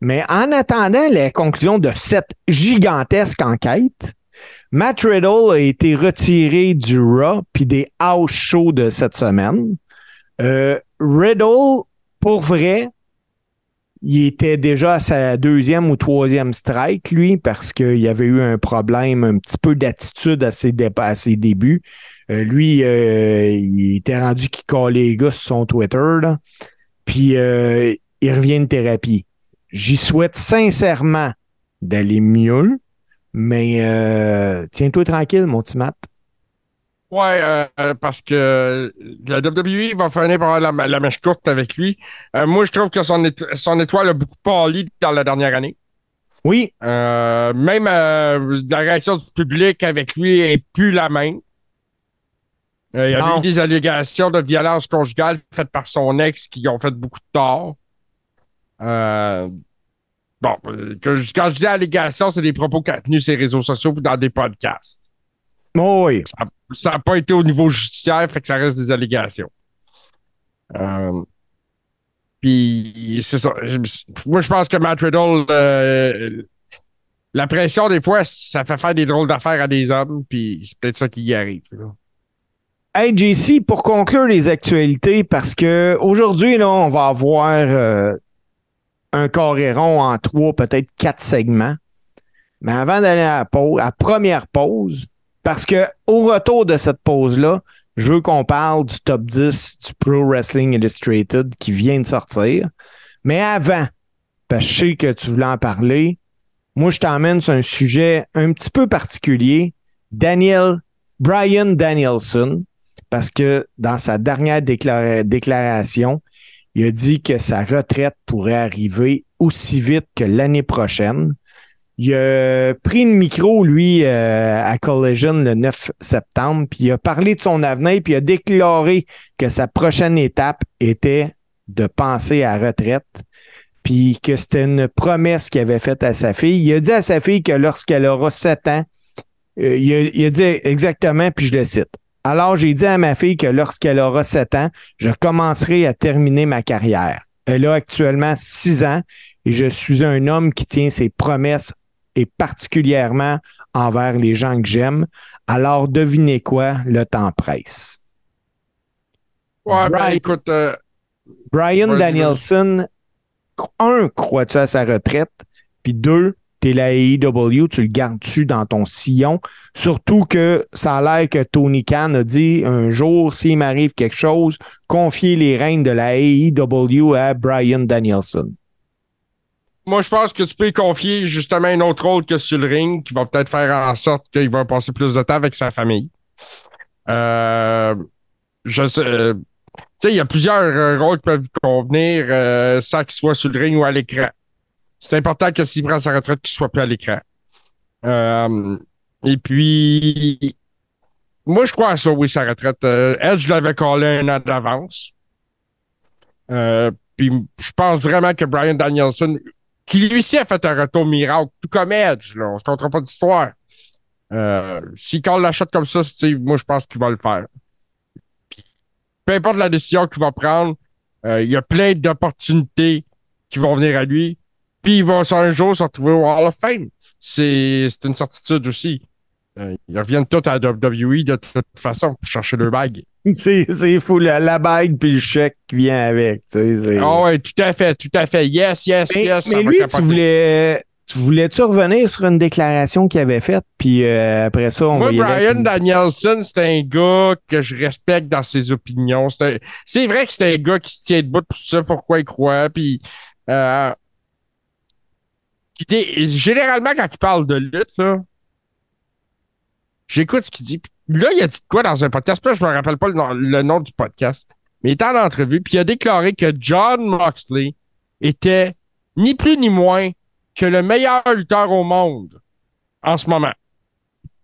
Mais en attendant la conclusion de cette gigantesque enquête, Matt Riddle a été retiré du Raw puis des house shows de cette semaine. Euh, Riddle, pour vrai, il était déjà à sa deuxième ou troisième strike, lui, parce qu'il avait eu un problème, un petit peu d'attitude à ses, à ses débuts. Euh, lui, euh, il était rendu qu'il collait les gars sur son Twitter. Là. Puis euh, il revient de thérapie. J'y souhaite sincèrement d'aller mieux, mais tiens-toi tranquille, mon petit Matt. Ouais, euh, parce que la WWE va finir par la, la mèche courte avec lui. Euh, moi, je trouve que son, son étoile a beaucoup pâli dans la dernière année. Oui. Euh, même la réaction du public avec lui est plus la même. il y a eu des allégations de violence conjugale faites par son ex qui ont fait beaucoup de tort. bon, quand je dis allégations, c'est des propos qu'a tenus ses réseaux sociaux ou dans des podcasts. Oh oui. Ça n'a pas été au niveau judiciaire, fait que ça reste des allégations. Euh, puis c'est ça. Moi, je pense que Matt Riddle, euh, la pression, des fois, ça fait faire des drôles d'affaires à des hommes, puis c'est peut-être ça qui y arrive. Hey, JC, pour conclure les actualités, parce que aujourd'hui, là, on va avoir euh, un coréron en trois, peut-être quatre segments. Mais avant d'aller à la pause, à première pause, parce que au retour de cette pause-là, je veux qu'on parle du top 10 du Pro Wrestling Illustrated qui vient de sortir. Mais avant, parce que je sais que tu voulais en parler, moi, je t'emmène sur un sujet un petit peu particulier. Daniel, Brian Danielson, parce que dans sa dernière déclaration, il a dit que sa retraite pourrait arriver aussi vite que l'année prochaine. Il a pris le micro, lui, euh, à Collision le 9 septembre, puis il a parlé de son avenir, puis il a déclaré que sa prochaine étape était de penser à retraite, puis que c'était une promesse qu'il avait faite à sa fille. Il a dit à sa fille que lorsqu'elle aura 7 ans, euh, il, a, il, a, dit exactement, puis je le cite. Alors, j'ai dit à ma fille que lorsqu'elle aura 7 ans, je commencerai à terminer ma carrière. Elle a actuellement 6 ans et je suis un homme qui tient ses promesses et particulièrement envers les gens que j'aime. Alors, devinez quoi, le temps presse. Ouais, ben, Brian, écoute. Euh, Brian Danielson, un, crois-tu à sa retraite? Puis deux, t'es la AEW, tu le gardes-tu dans ton sillon? Surtout que ça a l'air que Tony Khan a dit un jour, s'il m'arrive quelque chose, confier les rênes de la AEW à Brian Danielson. Moi, je pense que tu peux y confier justement un autre rôle que sur le ring qui va peut-être faire en sorte qu'il va passer plus de temps avec sa famille. Euh, je sais. Euh, tu sais, il y a plusieurs euh, rôles qui peuvent convenir euh, sans qu'il soit sur le ring ou à l'écran. C'est important que s'il prend sa retraite, qu'il soit plus à l'écran. et puis, moi, je crois à ça, oui, sa retraite. Elle, je l'avais collé un an d'avance. puis, je pense vraiment que Brian Danielson qui lui aussi a fait un retour miracle, tout comme Edge. Là. On se comptera pas d'histoire. Euh, la l'achète comme ça, moi, je pense qu'il va le faire. peu importe la décision qu'il va prendre, euh, il y a plein d'opportunités qui vont venir à lui. Puis il va un jour se retrouver au Hall of Fame. C'est une certitude aussi. Euh, ils reviennent tous à la WWE de toute façon pour chercher leur bague. C'est fou, la, bague puis le chèque qui vient avec. Tu sais, ah ouais, tout à fait, tout à fait. Yes, yes, yes. Mais lui, tu voulais, tu voulais-tu revenir sur une déclaration qu'il avait faite, puis euh, après ça, on Moi, Brian Danielson, c'est un gars que je respecte dans ses opinions. C'est vrai que c'est un gars qui se tient debout pour ça, pourquoi il croit, puis... Euh, généralement, quand il parle de lutte, là, j'écoute ce qu'il dit, Là, il a dit quoi dans un podcast? Là, je me rappelle pas le nom, du podcast. Mais il était en entrevue, puis il a déclaré que John Moxley était ni plus ni moins que le meilleur lutteur au monde en ce moment.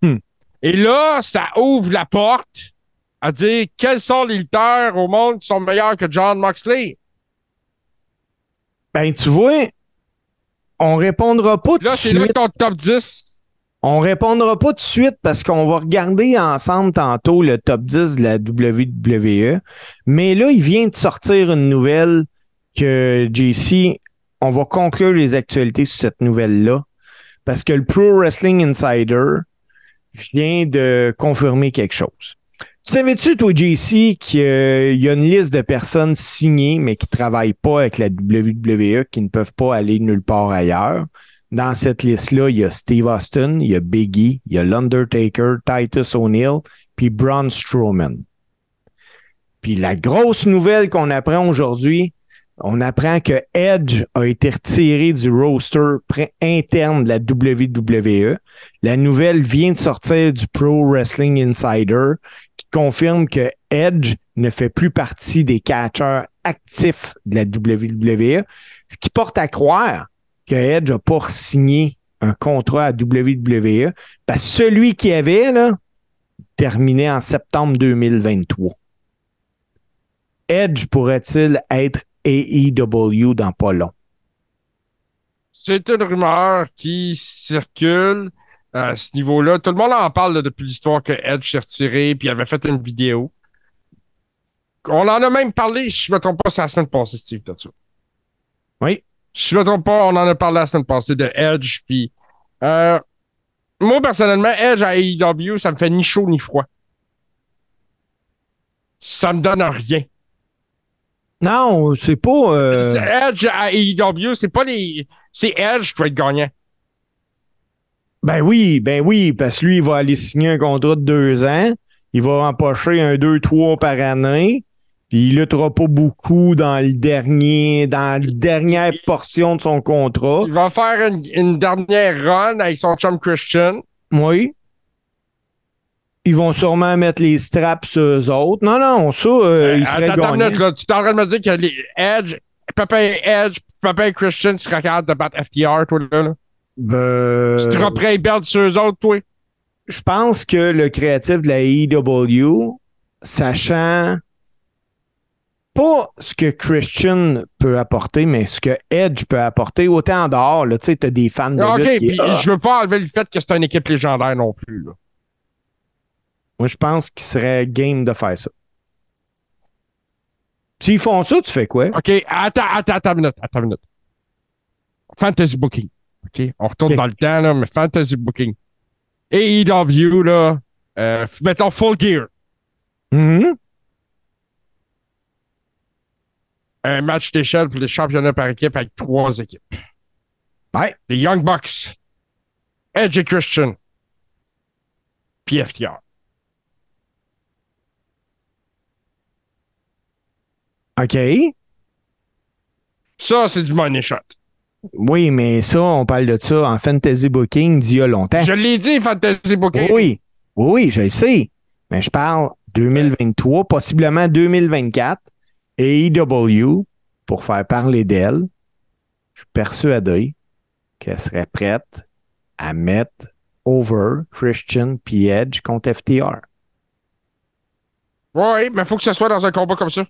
Hmm. Et là, ça ouvre la porte à dire quels sont les lutteurs au monde qui sont meilleurs que John Moxley. Ben, tu vois, on répondra pas Là, c'est là ton top 10 on répondra pas tout de suite parce qu'on va regarder ensemble tantôt le top 10 de la WWE. Mais là, il vient de sortir une nouvelle que JC, on va conclure les actualités sur cette nouvelle-là. Parce que le Pro Wrestling Insider vient de confirmer quelque chose. Savais-tu, toi, JC, qu'il y a une liste de personnes signées, mais qui ne travaillent pas avec la WWE, qui ne peuvent pas aller nulle part ailleurs? Dans cette liste-là, il y a Steve Austin, il y a Biggie, il y a l'Undertaker, Titus O'Neill, puis Braun Strowman. Puis la grosse nouvelle qu'on apprend aujourd'hui, on apprend que Edge a été retiré du roster interne de la WWE. La nouvelle vient de sortir du Pro Wrestling Insider confirme que Edge ne fait plus partie des catcheurs actifs de la WWE, ce qui porte à croire que Edge n'a pas signé un contrat à WWE, parce que celui qui avait, là, terminait en septembre 2023. Edge pourrait-il être AEW dans pas long? C'est une rumeur qui circule à ce niveau-là. Tout le monde en parle là, depuis l'histoire que Edge s'est retiré puis avait fait une vidéo. On en a même parlé, je ne me trompe pas, c'est la semaine passée, Steve, là-dessus. Oui. Je ne me trompe pas, on en a parlé la semaine passée de Edge. Puis, euh, moi, personnellement, Edge à AEW, ça me fait ni chaud ni froid. Ça me donne rien. Non, c'est pas. euh, Edge à AEW, c'est pas les. C'est Edge qui va être gagnant. Ben oui, ben oui, parce que lui, il va aller signer un contrat de deux ans. Il va empocher un 2-3 par année. Puis il luttera pas beaucoup dans le dernier, dans la dernière portion de son contrat. Il va faire une, une dernière run avec son chum Christian. Oui. Ils vont sûrement mettre les straps sur eux autres. Non, non, ça, euh, il serait Attends, attends minute, là. Tu es en train de me dire que les Edge, Papa et Edge, Papa et Christian seraient capables de battre FTR, toi, là? là? Ben, Tu dropperais les belts sur eux autres, toi? je pense que le créatif de la AEW, sachant pas ce que Christian peut apporter, mais ce que Edge peut apporter, autant en dehors, là, tu sais, t'as des fans de OK, lutte qui- puis Ah! je veux pas enlever le fait que c'est une équipe légendaire non plus, là. Moi, je pense qu'il serait game de faire ça. S'ils font ça, tu fais quoi? OK, attends, attends, attends une minute, attends une minute. Fantasy Booking. OK, on retourne dans le temps, là, mais Fantasy Booking. AEW, là, euh, mettons Full Gear. Mhm. Un match d'échelle pour les championnats par équipe avec trois équipes. Ouais. Les Young Bucks, Edge et Christian, puis FTR. OK. Ça, c'est du money shot. Oui, mais ça, on parle de ça en fantasy booking d'il y a longtemps. Je l'ai dit, Fantasy Booking. Oui, oui, oui, je le sais. Mais je parle 2023, possiblement 2024. AEW, pour faire parler d'elle, je suis persuadé qu'elle serait prête à mettre over Christian puis Edge contre FTR. Oui, mais il faut que ce soit dans un combat comme ça.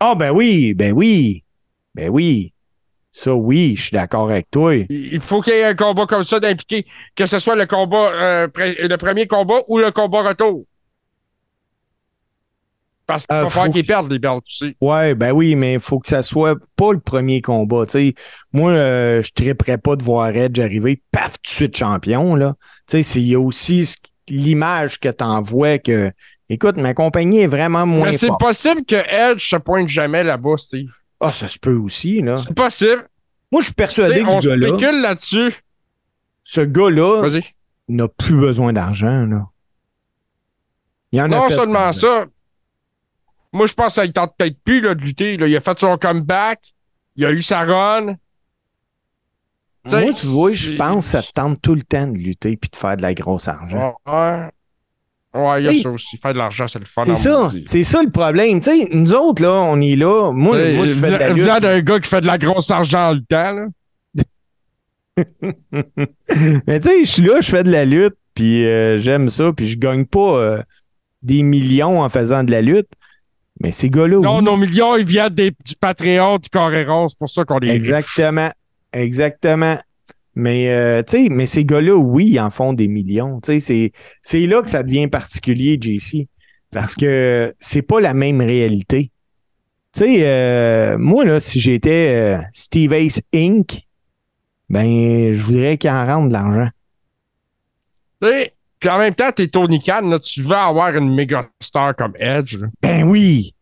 Ah, ben oui, ben oui, ben oui. Ça, oui, je suis d'accord avec toi. Il faut qu'il y ait un combat comme ça d'impliquer, que ce soit le combat, euh, le premier combat ou le combat retour. Parce qu'il Euh, va falloir faut qu'ils perdent les belts, tu sais. Ouais, ben oui, mais il faut que ça soit pas le premier combat. tu sais. Moi, euh, je triperais pas de voir Edge arriver, paf, tout de suite champion. Là. Tu sais, c'est- Il y a aussi l'image que tu envoies que, écoute, ma compagnie est vraiment moins Mais c'est possible que Edge se pointe jamais là-bas, Steve. Ah, ça se peut aussi. Là. C'est possible. Moi, je suis persuadé que ce gars-là, spécule là-dessus. ce gars-là n'a plus besoin d'argent. là. Il en a Non fait seulement ça, moi, je pense qu'il tente peut-être plus là, de lutter. là. Il a fait son comeback. Il a eu sa run. Tu sais, Moi, tu vois, je pense que ça te tente tout le temps de lutter puis de faire de la grosse argent. Ouais. Ouais, il y a ça aussi. Faire de l'argent, c'est le fun. C'est ça, c'est ça le problème. Tu sais, nous autres, là, on est là. Moi, moi je fais de la lutte. d'un gars qui fait de la grosse argent le temps, là. Mais tu sais, je suis là, je fais de la lutte, puis euh, j'aime ça, puis je gagne pas euh, des millions en faisant de la lutte. Mais ces gars-là, Non, oui. nos millions, ils viennent des- du Patreon, du Coréron. C'est pour ça qu'on riches. Exactement. Exactement. Mais, euh, tu sais, mais ces gars-là, oui, ils en font des millions. Tu sais, c'est, là que ça devient particulier, JC. Parce que c'est pas la même réalité. Tu sais, euh, moi, là, si j'étais euh, Steve Ace Inc., ben, je voudrais qu'il en rentre de l'argent. Tu sais, Puis en même temps, t'es Tony Khan, là, tu veux avoir une méga star comme Edge. là. Ben oui.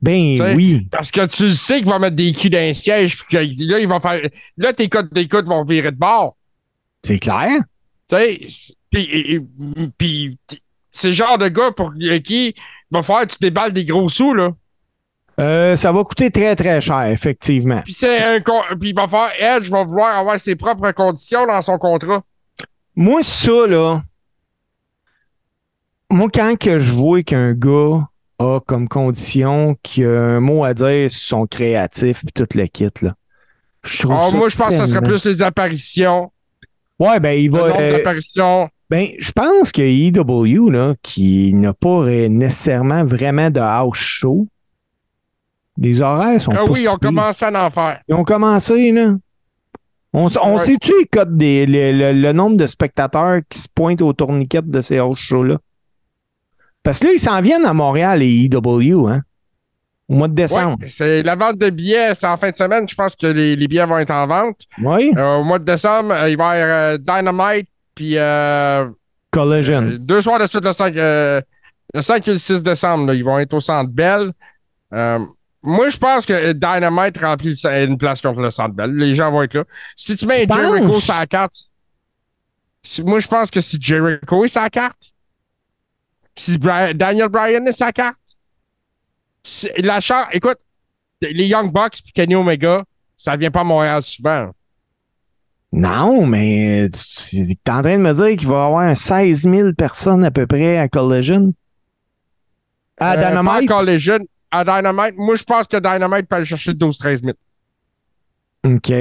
Ben oui. Parce que tu sais qu'il va mettre des culs dans un siège. Puis que là, il va faire. Là, tes codes d'écoute vont virer de bord. C'est clair. Tu sais, puis, c'est le genre de gars pour qui il va falloir que tu déballes des gros sous, là. Euh, ça va coûter très, très cher, effectivement. Puis c'est un puis il va faire Edge va vouloir avoir ses propres conditions dans son contrat. Moi, ça, là. Moi, quand que je vois qu'un gars a comme condition qu'il a un mot à dire sur son créatif et tout le kit, là. Je trouve Oh, ça moi, je pense que ça serait plus les apparitions. Ouais, ben, il Le va. nombre euh, ben, je pense que EW, là, qui n'a pas nécessairement vraiment de house show, les horaires sont Ah oui, ils ont commencé à en faire. Ils ont commencé, là. On, on Ouais. sait-tu les codes des, le, le- le nombre de spectateurs qui se pointent au tourniquet de ces house shows-là? Parce que là, ils s'en viennent à Montréal, les EW, hein? Au mois de décembre. Ouais, c'est la vente de billets, c'est en fin de semaine. Je pense que les, les billets vont être en vente. Oui. Euh, au mois de décembre, euh, il va y avoir euh, Dynamite, puis euh, Collision. deux soirs de suite, le 5, euh, le 5 et le 6 décembre, là, ils vont être au Centre Bell. Euh, moi, je pense que Dynamite remplit une place contre le Centre Bell. Les gens vont être là. Si tu mets Jericho sur la carte, moi, je pense que si Jericho est sur la carte, si Daniel Bryan est la carte, si- la écoute, les Young Bucks et Kenny Omega, ça vient pas à Montréal souvent. Non, mais tu es en train de me dire qu'il va y avoir 16 000 personnes à peu près à Collision? À Euh, pas Dynamite? les jeunes. À Dynamite, moi, je pense que Dynamite peut aller chercher 12-13 000. OK.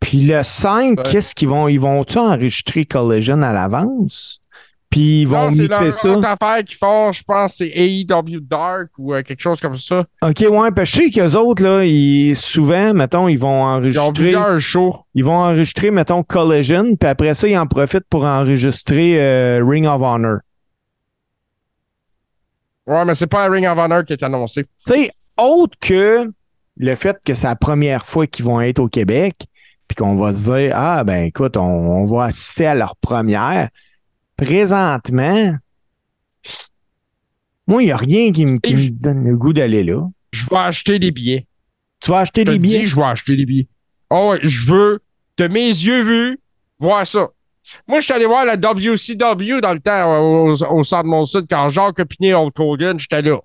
Puis le 5, Ouais. qu'est-ce qu'ils vont. Ils vont-tu enregistrer Collision à l'avance? Puis ils vont Non, c'est mixer ça? autre affaire qu'ils font, je pense, c'est AEW Dark ou euh, quelque chose comme ça. OK, ouais, parce que je sais qu'eux autres, là, ils, souvent, mettons, ils vont Ils ont enregistrer. plusieurs shows. Ils vont enregistrer, mettons, Collision, puis après ça, ils en profitent pour enregistrer euh, Ring of Honor. Ouais, mais c'est pas Ring of Honor qui est annoncé. Tu sais, autre que le fait que c'est la première fois qu'ils vont être au Québec, puis qu'on va se dire, ah, ben écoute, on, on va assister à leur première. Présentement, moi, il n'y a rien qui me, qui me Steve. donne le goût d'aller là. Je vais acheter des billets. Tu vas acheter Je te des le dis, billets? je vais acheter des billets. Oh, ouais, je veux, de mes yeux vus, voir ça. Moi, je suis allé voir la WCW dans le temps au, centre de mon sud quand Jacques Opiné Hulk Hogan, j'étais là. OK.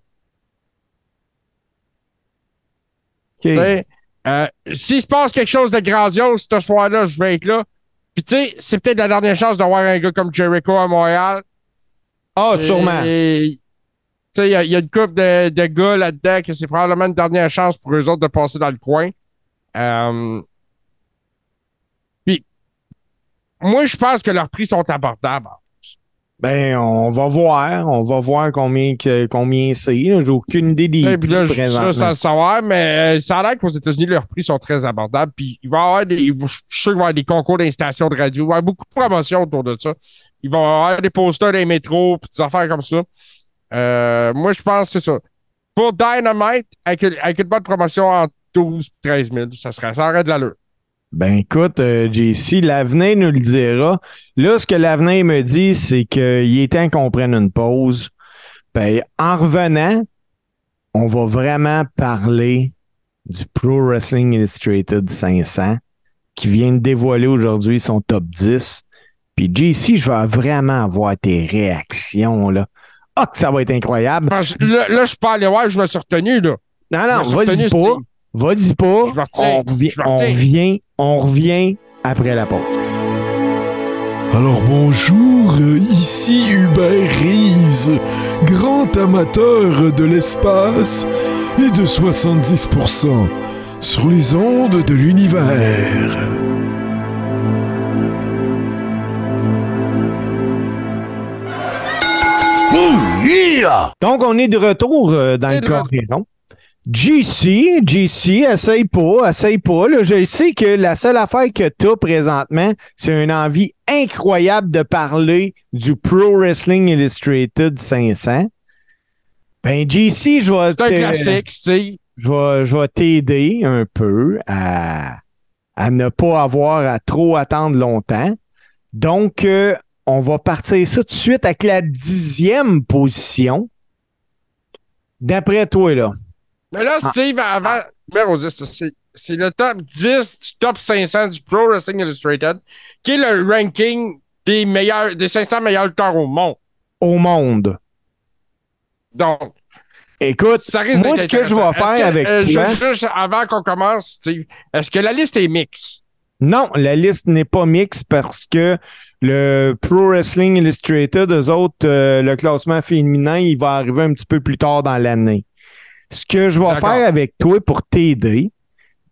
Tu sais, euh, S'il se passe quelque chose de grandiose ce soir-là, je vais être là. Puis tu sais, c'est peut-être la dernière chance de voir un gars comme Jericho à Montréal. Ah, sûrement. Et, Tu sais, il y, y a une couple de, de gars là-dedans que c'est probablement une dernière chance pour eux autres de passer dans le coin. Euh, Puis, moi, je pense que leurs prix sont abordables. Ben, on va voir. On va voir combien, que- combien c'est. J'ai aucune idée des Et puis là, prix ça, sans le savoir, mais euh, ça a l'air qu'aux États-Unis, leurs prix sont très abordables. Puis il va y avoir des. Je suis sûr qu'il va y avoir des concours d'installation de radio. Il va y avoir beaucoup de promotions autour de ça. Il va y avoir des posters dans les métros, puis des affaires comme ça. Euh, moi, je pense que c'est ça. Pour Dynamite, avec, une- avec une bonne promotion en 12 13 000, ça serait ça aurait de l'allure. Ben écoute, euh, JC, l'avenir nous le dira. Là, ce que l'avenir me dit, c'est qu'il est temps qu'on prenne une pause. Ben, en revenant, on va vraiment parler du Pro Wrestling Illustrated 500 qui vient de dévoiler aujourd'hui son top 10. Puis JC, je vais vraiment avoir tes réactions là. Ah, que ça va être incroyable. Là, là, je suis pas allé voir, je me suis retenu, là. Non, non, vas-y pas. Vas-y pas. On revient, on revient, on revient après la pause. Alors bonjour, euh, ici Hubert Reeves, grand amateur de l'espace et de 70% sur les ondes de l'univers. Donc, on est de retour euh, dans le de Coréon. GC, GC, essaye pas, essaye pas. Là. Je sais que la seule affaire que tu as présentement, c'est une envie incroyable de parler du Pro Wrestling Illustrated 500. Ben, GC, je vais C'est un te- classique, Steve. je vais, je vais t'aider un peu à, à ne pas avoir à trop attendre longtemps. Donc, euh, on va partir ça tout de suite avec la dixième position. D'après toi, là. Mais là, Ah. Steve, avant, numéro 10, c'est, le top 10 du top 500 du Pro Wrestling Illustrated, qui est le ranking des meilleurs, des 500 meilleurs lutteurs au monde. Au monde. Donc, Écoute, ça moi, ce que je vais faire que, avec euh, toi- juste, juste avant qu'on commence, Steve, est-ce que la liste est mixte? non, la liste n'est pas mixte parce que Le Pro Wrestling Illustrated, eux autres, euh, le classement féminin, il va arriver un petit peu plus tard dans l'année. Ce que je vais faire avec toi pour t'aider,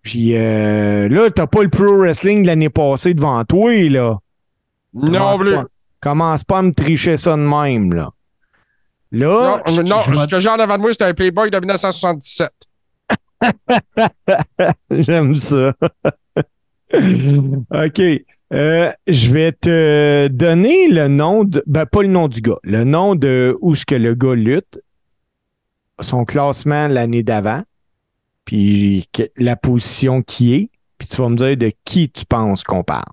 puis euh, là, t'as pas le Pro Wrestling de l'année passée devant toi, là. Non plus. Commence pas à me tricher ça de même, là. Là, Non, je- non, je vais- ce que j'ai en avant de moi, c'était un Playboy de 1977. J'aime ça. OK. Euh, je vais te donner le nom de. Ben, pas le nom du gars. Le nom de où ce que le gars lutte. Son classement l'année d'avant. Puis la position qui est. Puis tu vas me dire de qui tu penses qu'on parle.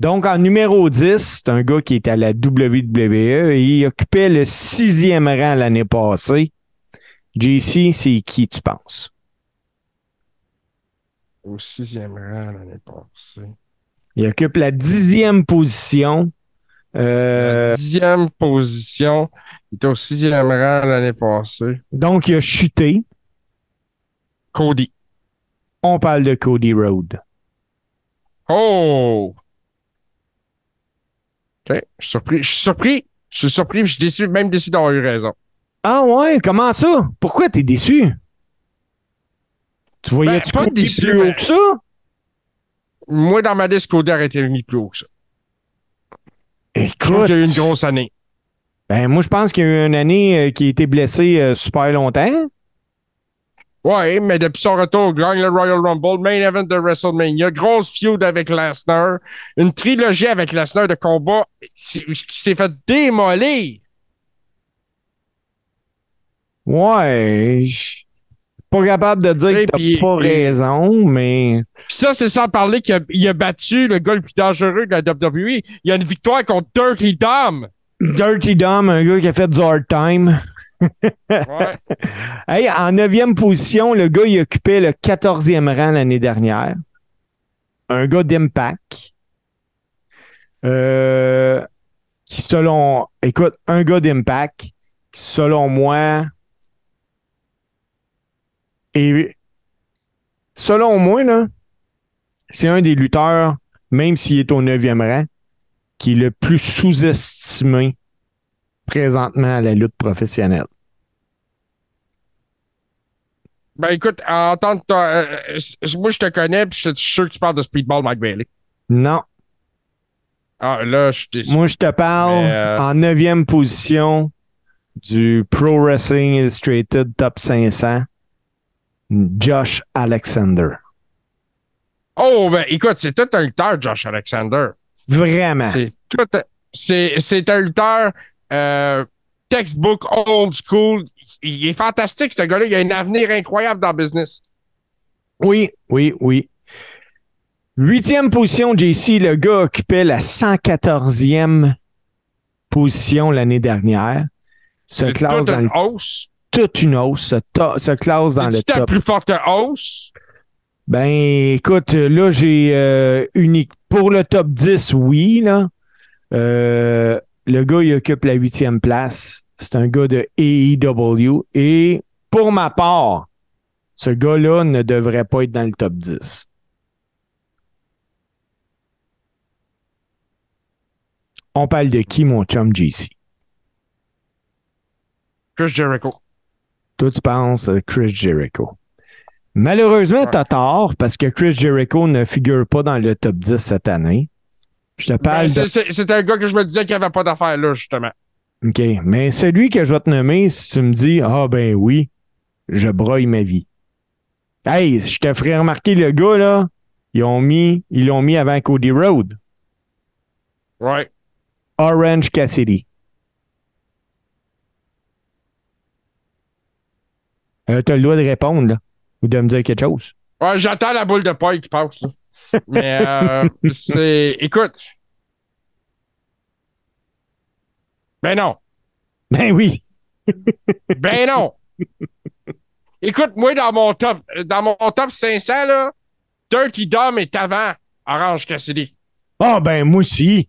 Donc, en numéro 10, c'est un gars qui est à la WWE et il occupait le sixième rang l'année passée. JC, c'est qui tu penses? Au sixième rang l'année passée. Il occupe la dixième position. Euh, dixième position. Il était au sixième rang l'année passée. donc, il a chuté. Cody. On parle de Cody Road. Oh! OK. Je suis surpris. Je suis surpris. Je suis surpris. Je suis déçu, même déçu d'avoir eu raison. Ah ouais, comment ça? Pourquoi t'es déçu? Tu voyais-tu Ben, pas déçu, plus haut que ça? Moi, dans ma liste, Cody aurait été mis plus haut que ça. Je trouve Écoute, qu'il y a eu une grosse année. ben moi je pense qu'il y a eu une année euh, qui a été blessé euh, super longtemps. Ouais, mais depuis son retour, gagne le Royal Rumble, main event de WrestleMania, grosse feud avec Lesnar, une trilogie avec Lesnar de combat qui s'est fait démolir. Ouais, je pas capable de dire Et que t'as pas raison, mais ça, c'est sans parler qu'il a, il a battu le gars le plus dangereux de la WWE. Il y a une victoire contre Dirty Dom. Dirty Dom, un gars qui a fait du hard time. Ouais. Hey, en neuvième position, le gars, il occupait le 14e rang l'année dernière. Un gars d'Impact. Euh, qui, selon. Écoute, un gars d'Impact, qui, selon moi. Et selon moi, là, c'est un des lutteurs, même s'il est au 9e rang, qui est le plus sous-estimé présentement à la lutte professionnelle. Ben écoute, à entendre ta- euh, moi je te connais, puis je suis sûr que tu parles de Speedball Mike Bailey. Non. Ah, là, je. Moi, je te parle euh, en neuvième position du Pro Wrestling Illustrated Top 500, Josh Alexander. Oh, ben écoute, c'est tout un lutteur, Josh Alexander. Vraiment. C'est tout. C'est, un lutteur euh, textbook old school. Il est fantastique, ce gars-là. Il a un avenir incroyable dans le business. Oui, oui, oui. Huitième position, JC, le gars occupait la 114e position l'année dernière. Se C'est classe dans le, une hausse. Toute une hausse, se, se classe dans le C'est ta top plus forte hausse? Ben, écoute, là, j'ai euh, unique. Pour le top 10, oui, là. Euh, le gars, il occupe la huitième place. C'est un gars de AEW. Et pour ma part, ce gars-là ne devrait pas être dans le top 10. On parle de qui, mon chum JC? Chris Jericho. Toi, tu penses euh, Chris Jericho. Malheureusement, Ouais. t'as tort parce que Chris Jericho ne figure pas dans le top 10 cette année. Je te Ben, parle c'est, de... c'est- un gars que je me disais qu'il n'y avait pas d'affaires là, justement. OK. Mais celui que je vais te nommer, si tu me dis Ah ben oui, je broye ma vie. Hey, je te ferai remarquer le gars, là. Ils ont mis, ils l'ont mis avant Cody Road. Ouais. Orange Cassidy. Euh, t'as le droit de répondre, là. Ou de me dire quelque chose. Ouais, j'attends la boule de paille qui passe, là. Mais, euh, c'est. Écoute. Ben non. Ben oui. Ben non! Écoute, moi, dans mon top, dans mon top 500, là, Dirty Dom est avant Orange Cassidy. Ah, ben, moi aussi.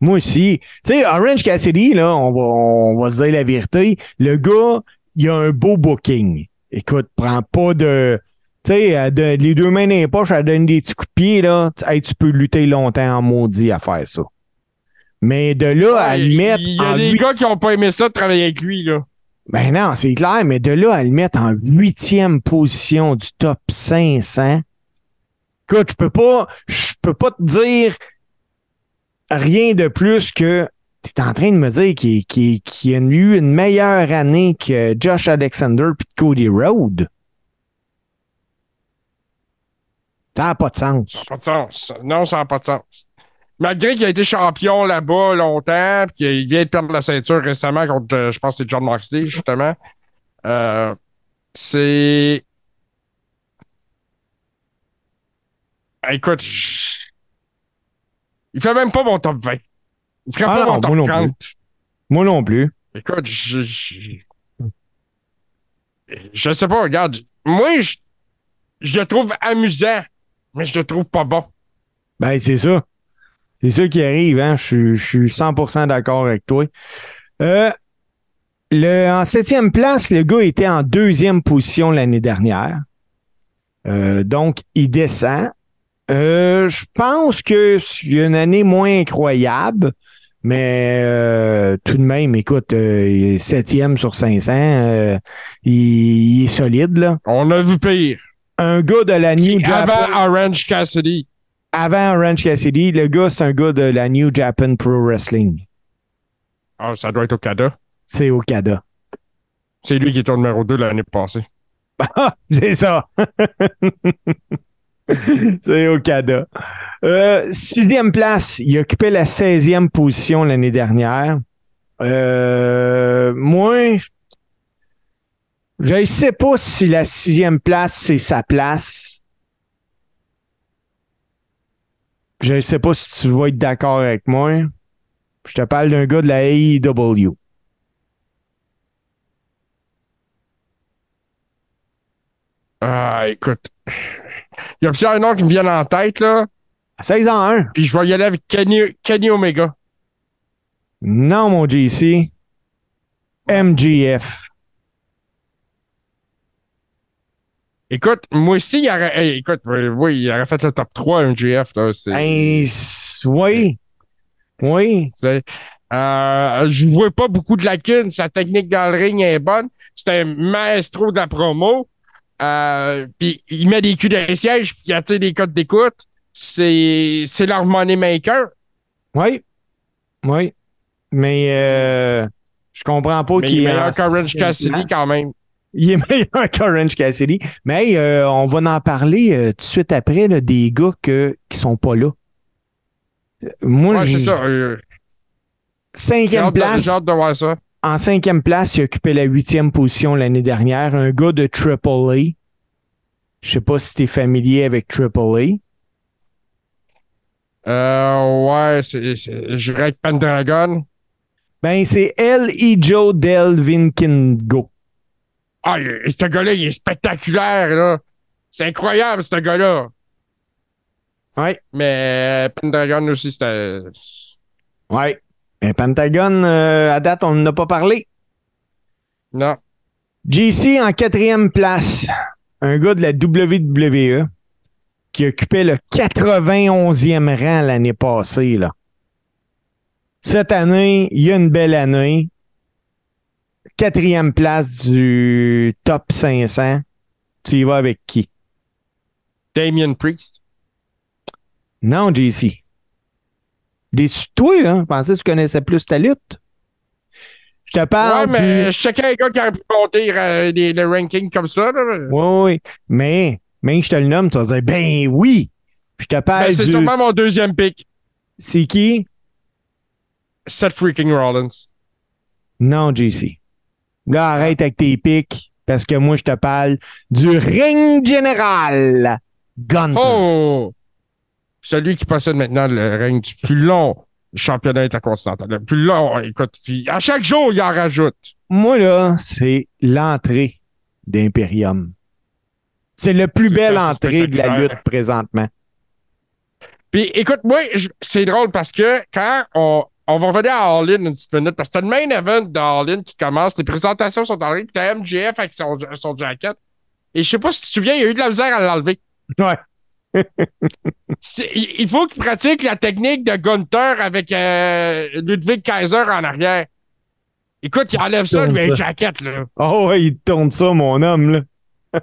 Moi aussi. Tu sais, Orange Cassidy, là, on va, on va se dire la vérité. Le gars, il a un beau booking. Écoute, prends pas de. Tu sais, les deux mains dans les poches, elle donne des petits coups de pied, là. Hey, tu peux lutter longtemps en maudit à faire ça. Mais de là à le il mettre il y a en des gars qui n'ont pas aimé ça de travailler avec lui, là. Ben non, c'est clair, mais de là à le mettre en huitième position du top 500, écoute, je peux pas, je peux pas te dire rien de plus que tu es en train de me dire qu'il qu'il- qu'il a eu une meilleure année que Josh Alexander puis Cody Rhodes. Ça n'a pas de sens. Ça n'a pas de sens. Non, ça n'a pas de sens. Malgré qu'il a été champion là-bas longtemps, puis qu'il vient de perdre la ceinture récemment contre, euh, je pense c'est John Moxley, justement, euh, c'est. Écoute, je- il fait même pas mon top 20. Ferait Ah non, moi non 30. Moi non plus. Écoute, je, je, je sais pas, regarde. Moi, je, je le trouve amusant, mais je le trouve pas bon. Ben, c'est ça. C'est ça qui arrive, hein. Je, suis- je suis 100% d'accord avec toi. Euh, le, en septième place, le gars était en deuxième position l'année dernière. Euh, donc, il descend. Euh, je pense que c'est une année moins incroyable, mais euh, tout de même, écoute, euh, il est septième sur 500. euh, il, il est solide, là. On a vu pire. Un gars de la New Japan... Avant Orange Cassidy. avant Orange Cassidy, le gars, c'est un gars de la New Japan Pro Wrestling. Ah, ça doit être Okada. C'est Okada. C'est lui qui était au numéro 2 l'année passée. C'est ça. c'est Okada. Euh, sixième place, il occupait la 16e position l'année dernière. Euh, moi, je ne sais pas si la sixième place, c'est sa place. Je ne sais pas si tu vas être d'accord avec moi. Je te parle d'un gars de la AEW. Ah, écoute. Il y a plusieurs noms qui me viennent en tête, là. À 16 ans 1. Puis je vais y aller avec Kenny, Kenny Omega. Non, mon JC. MGF. Écoute, moi aussi, il aurait, hey, écoute, oui, il aurait fait le top 3 MGF, là. C'est, c- oui. Oui. Euh, je ne vois pas beaucoup de lacunes. Sa technique dans le ring est bonne. C'est un maestro de la promo. Euh, puis il met des culs dans les sièges, puis il attire des codes d'écoute. C'est, c'est leur money maker. Oui. Oui. Mais euh, je comprends pas qu'il il est meilleur qu'Orange Cassidy quand même. Il est meilleur qu'Orange Cassidy. Mais euh, on va en parler euh, tout de suite après là, des gars que, qui sont pas là. Euh, Moi, Ouais, c'est ça. cinquième place. j'ai hâte de voir ça. En cinquième place, il occupait la huitième position l'année dernière. Un gars de AAA. Je sais pas si tu es familier avec AAA. Euh, ouais, c'est, c'est, je dirais que Pendragon. Ben, c'est El Ijo Del Vinkingo. Ah, ce gars-là, il est spectaculaire, là. C'est incroyable, ce gars-là. Ouais. Mais euh, Pendragon aussi, c'était. Ouais. Ben, Pentagon, euh, à date, on n'en a pas parlé. Non. JC en quatrième place. Un gars de la WWE qui occupait le 91e rang l'année passée. Là. Cette année, il y a une belle année. Quatrième place du top 500. Tu y vas avec qui? Damien Priest. Non, JC. Déçu toi, là. Je pensais que tu connaissais plus ta lutte. Je te Ouais, parle mais du- je checkais un gars qui a pu monter euh, les- le ranking comme ça, là. Oui, oui. Mais, mais je te le nomme, tu vas dire, ben oui. Je te parle Ben, c'est du... sûrement mon deuxième pick. C'est qui? Seth freaking Rollins. Non, JC. Là, arrête avec tes pics, parce que moi, je te parle du ring général. Gunter. Oh! Celui qui possède maintenant le règne du plus long championnat intercontinental. Le plus long, écoute, puis à chaque jour, il en rajoute. Moi, là, c'est l'entrée d'Imperium. C'est le plus C'est belle entrée de la lutte présentement. Puis écoute, moi, c'est drôle parce que quand on, on va revenir à All In une petite minute, parce que t'as le main event de All In qui commence, les présentations sont en ligne, puis t'as MJF avec son, son jacket. Et je sais pas si tu te souviens, il y a eu de la misère à l'enlever. Ouais. Il il faut qu'il pratique la technique de Gunther avec euh, Ludwig Kaiser en arrière. Écoute, il enlève ça, Tourne lui, avec ça. jaquette, là. Oh, ouais, il tourne ça, mon homme, là.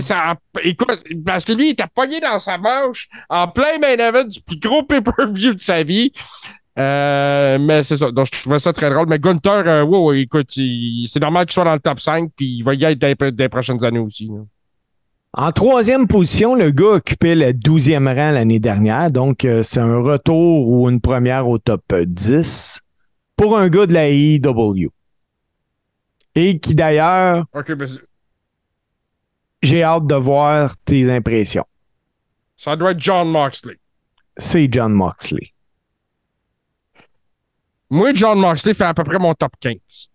Ça, écoute, parce que lui, il était pogné dans sa manche en plein main event du plus gros pay-per-view de sa vie. Euh, mais c'est ça. Donc, je trouvais ça très drôle. Mais Gunther, euh, ouais, ouais, écoute, il- c'est normal qu'il soit dans le top 5, puis il va y être dans, les- dans les prochaines années aussi. là. En troisième position, le gars occupait le 12e rang l'année dernière, donc euh, c'est un retour ou une première au top euh, 10 pour un gars de la AEW. Et qui d'ailleurs, OK, ben, j'ai hâte de voir tes impressions. ça doit être John Moxley. C'est John Moxley. Moi, John Moxley fait à peu près mon top 15.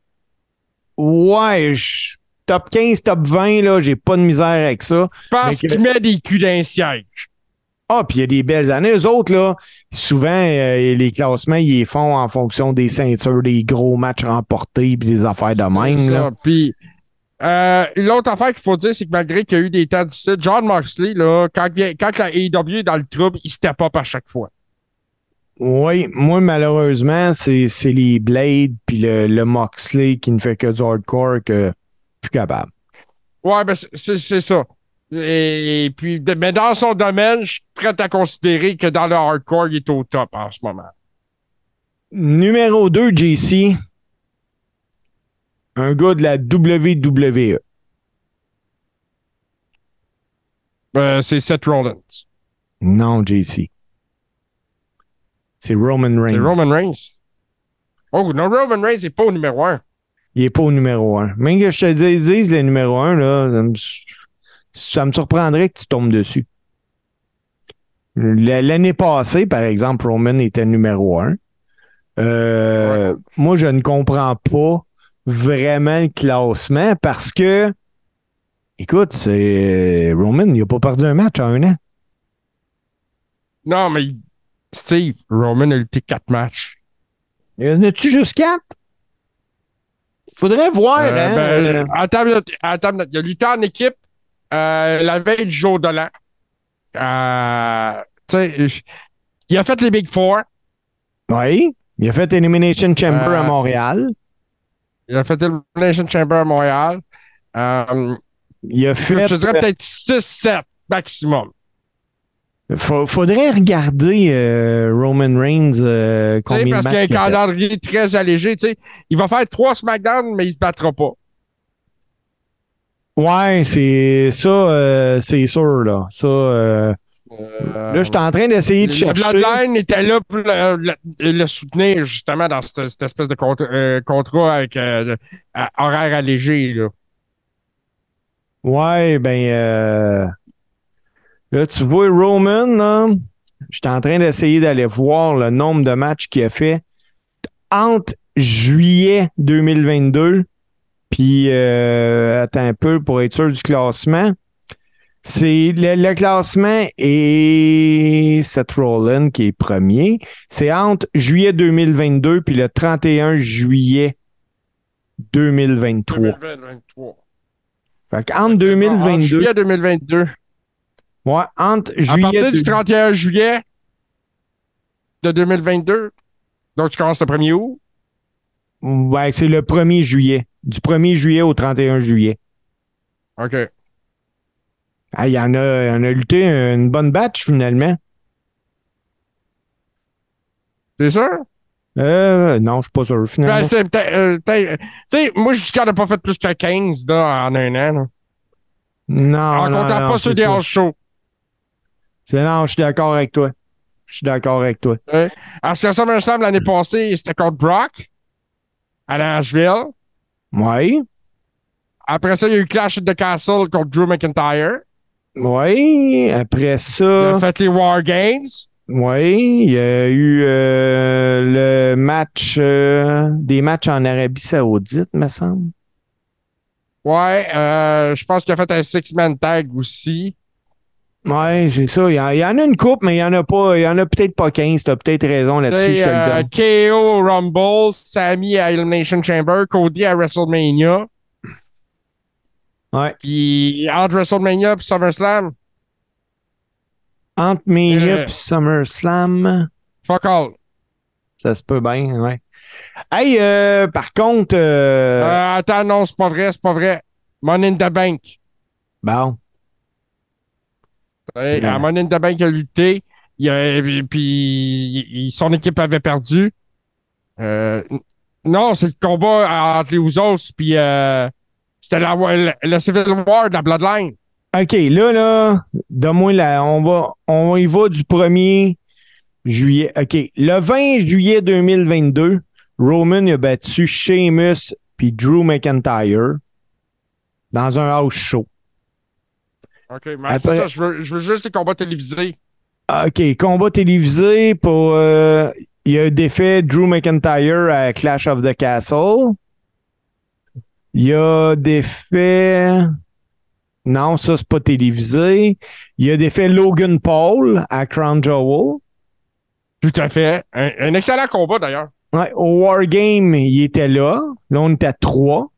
Ouais, je- top 15, top 20, là, j'ai pas de misère avec ça. Que- qu'il met des culs d'un siège. Ah, puis il y a des belles années. Eux autres, là, souvent, euh, les classements, ils les font en fonction des ceintures, des gros matchs remportés, puis des affaires de même. Ça. Puis, euh, l'autre affaire qu'il faut dire, c'est que malgré qu'il y a eu des temps difficiles, John Moxley, là, quand, quand la AEW est dans le trouble, il step up à chaque fois. Oui, moi, malheureusement, c'est c'est les Blades puis le, le Moxley qui ne fait que du hardcore que plus capable. Ouais, ben, c'est- ça. Et, puis, de- mais dans son domaine, je suis prêt à considérer que dans le hardcore, il est au top en ce moment. Numéro 2, JC. Un gars de la WWE. Euh, c'est Seth Rollins. Non, JC. C'est Roman Reigns. C'est Roman Reigns. Oh, non, Roman Reigns n'est pas au numéro un. Il est pas au numéro 1. Même que je te dise, dise le numéro 1, là, ça me, ça me surprendrait que tu tombes dessus. La- L'année passée, par exemple, Roman était numéro 1. Moi, je ne comprends pas vraiment le classement parce que, écoute, c'est Roman, il n'a pas perdu un match en un an. Non, mais Steve, Roman a lutté quatre matchs. Y en a-tu juste quatre? Faudrait voir, Euh, hein? ben, euh, attends, attends, il a lutté en équipe euh, la veille du jour de l'an. Euh, il a fait les Big Four. oui. Il a fait Elimination Chamber à Montréal. Il a fait Elimination Chamber à Montréal. Il a fait. je dirais peut-être 6-7 maximum. Fa- faudrait regarder euh, Roman Reigns euh, Tu sais, combien parce qu'il y a un calendrier très allégé. Il va faire trois SmackDown, mais il se battra pas. Ouais, c'est ça, euh, c'est sûr là. Ça, euh, là, je suis en train d'essayer de le chercher. Bloodline était là pour le, le- le soutenir justement dans cette, cette espèce de contra- contrat avec horaire allégé. Là. Ouais, ben là, tu vois Roman, suis en train d'essayer d'aller voir le nombre de matchs qu'il a fait entre juillet 2022 puis euh, attends un peu pour être sûr du classement. C'est le, le classement et Seth Rollins qui est premier. C'est entre juillet 2022 puis le 31 juillet 2023. 2023. Fait qu'entre En 2022, juillet 2022. Ouais, entre À juillet partir du de- 31 juillet de 2022. Donc, tu commences le 1er août. Ouais, c'est le 1er juillet. Du 1er juillet au 31 juillet. OK. Ah, il y en a, il y en a lutté une bonne batch finalement. C'est sûr? Euh, non, je suis pas sûr finalement. Ben, c'est peut-être. euh, peut-être- tu sais, moi, je dis qu'on n'a pas fait plus que 15 là, en un an. là. non, en non, comptant non, pas ceux des hors shows. C'est- Non, je suis d'accord avec toi. Je suis d'accord avec toi. À ça me semble, l'année passée, c'était contre Brock à Nashville. Oui, Après ça, il y a eu Clash at the Castle contre Drew McIntyre. oui. Après Il ça, a fait les War Games. oui, il y a eu euh, le match, euh, des matchs en Arabie Saoudite, me semble. Ouais, euh, je pense qu'il a fait un six-man tag aussi. Ouais, c'est ça. Il y, en, il y en a une coupe, mais il y en a pas. Il y en a peut-être pas 15. T'as peut-être raison là-dessus. Tu Je le euh, donne. KO Rumble, Sammy à Elimination Chamber, Cody à WrestleMania. Ouais. Puis entre WrestleMania et SummerSlam, Entre Mania Euh. et SummerSlam, fuck all. ça se peut bien, ouais. Hey, euh, par contre, euh, Euh, attends, non, c'est pas vrai, c'est pas vrai. Money in the Bank. bon, Ouais. À Money in the Bank, a lutté. Il a- puis il- son équipe avait perdu. Euh, non, c'est le combat entre les Usos, puis euh, c'était la, le, le Civil War de la Bloodline. OK, là, là, donne-moi la. On va, on y va du 1er juillet. OK. Le 20 juillet 2022, Roman a battu Sheamus puis Drew McIntyre dans un house show. OK, mais Après- c'est ça, je veux, je veux juste les combats télévisés. OK, combat télévisé pour. euh, il a défait Drew McIntyre à Clash of the Castle. Il a défait. Non, ça, c'est pas télévisé. Il a défait Logan Paul à Crown Jewel. Tout à fait. Un, un excellent combat, d'ailleurs. Ouais, au Wargame, il était là. Là, on était à trois.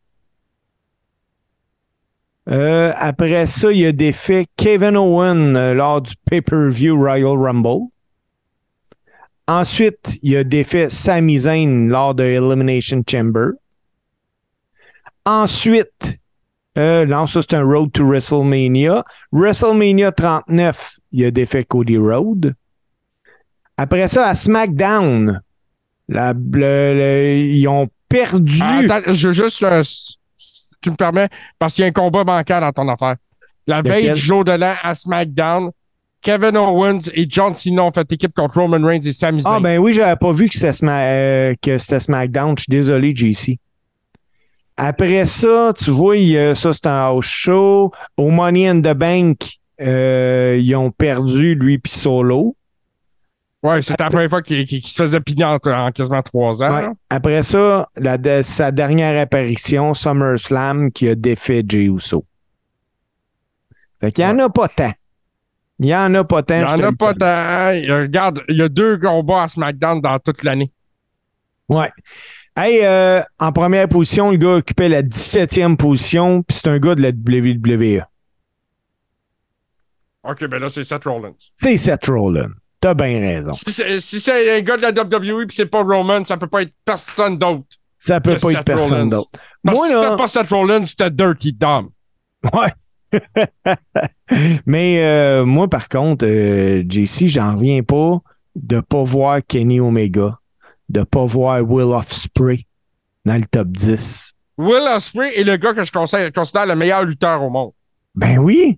Euh, après ça, il a défait Kevin Owen euh, lors du pay-per-view Royal Rumble. Ensuite, il a défait Sami Zayn lors de Elimination Chamber. Ensuite, euh, non, ça c'est un Road to WrestleMania. WrestleMania 39, il a défait Cody Rhodes. Après ça, à SmackDown, ils ont perdu. Ah, Attends, je veux juste. euh, tu me permets, parce qu'il y a un combat bancaire dans ton affaire. La veille du jour de l'an à SmackDown, Kevin Owens et John Cena ont fait équipe contre Roman Reigns et Sami Zayn. Ah, ben oui, j'avais pas vu que c'était Sma- euh, SmackDown. Je suis désolé, JC. Après ça, tu vois, ça, c'est un house show. Au Money in the Bank, euh, ils ont perdu, lui puis Solo. Ouais, c'était la première fois qu'il se faisait pigner en, en quasiment trois ans. Ouais. Après ça, la de- sa dernière apparition, SummerSlam, qui a défait Jey Uso. Fait qu'il y en a pas tant. Il y en a pas tant. Il n'y en a pas tant. Regarde, il y a deux combats à SmackDown dans toute l'année. Ouais. Hey, euh, en première position, le gars occupait la 17e position, puis c'est un gars de la WWE. OK, ben là, c'est Seth Rollins. C'est Seth Rollins. T'as bien raison. Si c'est si un gars de la WWE puis c'est pas Roman, ça peut pas être personne d'autre. Ça peut pas être personne d'autre. Parce Moi, que si c'était pas Seth Rollins, c'était Dirty Dom. Ouais. Mais euh, moi, par contre, euh, JC, j'en reviens pas de pas voir Kenny Omega, de pas voir Will of Spray dans le top 10. Will Ospreay est le gars que je considère, considère le meilleur lutteur au monde. Ben oui.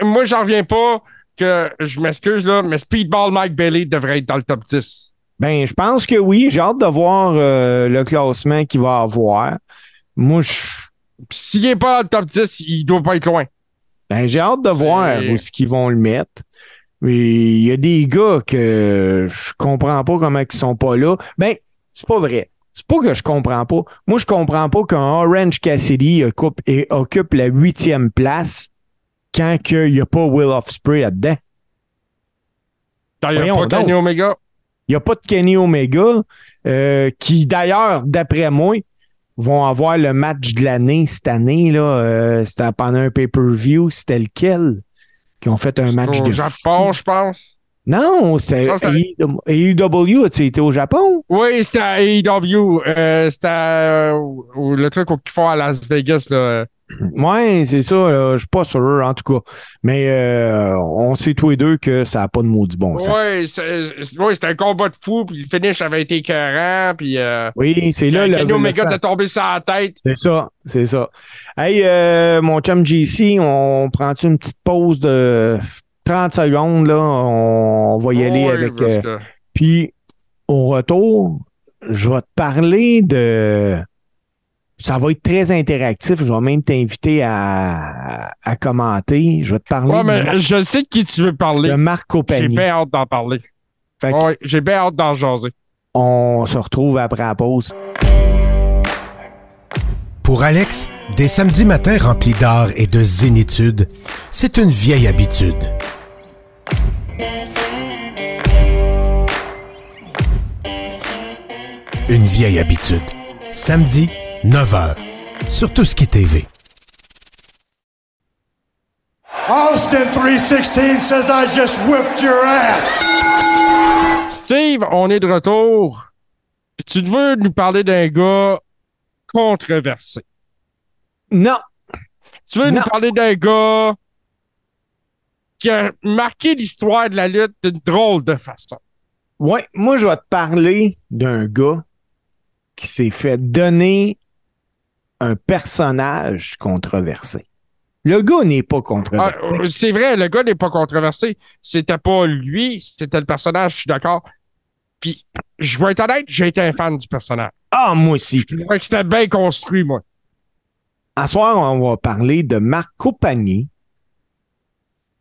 Moi, j'en reviens pas que, je m'excuse là, mais Speedball Mike Bailey devrait être dans le top 10. Ben, je pense que oui. J'ai hâte de voir euh, le classement qu'il va avoir. Moi, je s'il est pas dans le top 10, il doit pas être loin. Ben, j'ai hâte de voir où est-ce qu'ils vont le mettre. Mais il y a des gars que je comprends pas comment ils sont pas là. Ben, c'est pas vrai. C'est pas que je comprends pas. Moi, je comprends pas qu'un Orange Cassidy occupe, et occupe la huitième place quand il n'y a pas Will of Spray là-dedans. Il n'y a pas Kenny donc. Omega. Il n'y a pas de Kenny Omega, euh, qui d'ailleurs, d'après moi, vont avoir le match de l'année cette année. Là, euh, c'était pendant un pay-per-view. C'était lequel? Qui ont fait un match au de Japon, je pense. Non, c'était c'était- AEW, été au Japon? Oui, c'était à AEW. Euh, c'était euh, le truc qu'ils font à Las Vegas. Là. Ouais, c'est ça, là, je suis pas sûr, en tout cas. Mais euh, on sait tous les deux que ça n'a pas de maudit bon sens. Oui, c'est- ouais, c'était un combat de fou, puis le finish avait été écœurant, puis euh, Oui, c'est là le, Kenny Omega était tombé sur la tête. C'est ça, c'est ça. Hey, euh, mon chum JC, on prend-tu une petite pause de 30 secondes, là? On va y aller avec... que- Puis, au retour, je vais te parler de. Ça va être très interactif. Je vais même t'inviter à, à commenter. Je vais te parler Ouais, mais Mar- je sais de qui tu veux parler. de Marco J'ai bien hâte d'en parler. Ouais, j'ai bien hâte d'en jaser. on se retrouve après la pause. Pour Alex, des samedis matins remplis d'art et de zénitude, c'est une vieille habitude. Une vieille habitude. Samedi, 9h, sur Tout ce qui TV. Austin 316 says I just whipped your ass. Steve, on est de retour. Tu veux nous parler d'un gars controversé. Non, Tu veux Non. nous parler d'un gars qui a marqué l'histoire de la lutte d'une drôle de façon. Ouais, moi, je vais te parler d'un gars qui s'est fait donner un personnage controversé. Le gars n'est pas Ah, controversé. euh, c'est vrai, le gars n'est pas controversé. C'était pas lui, c'était le personnage, je suis d'accord. Puis, je vais être honnête, j'ai été un fan du personnage. Ah, moi aussi. Je trouvais que c'était bien construit, moi. À soir, on va parler de Marco Pagni.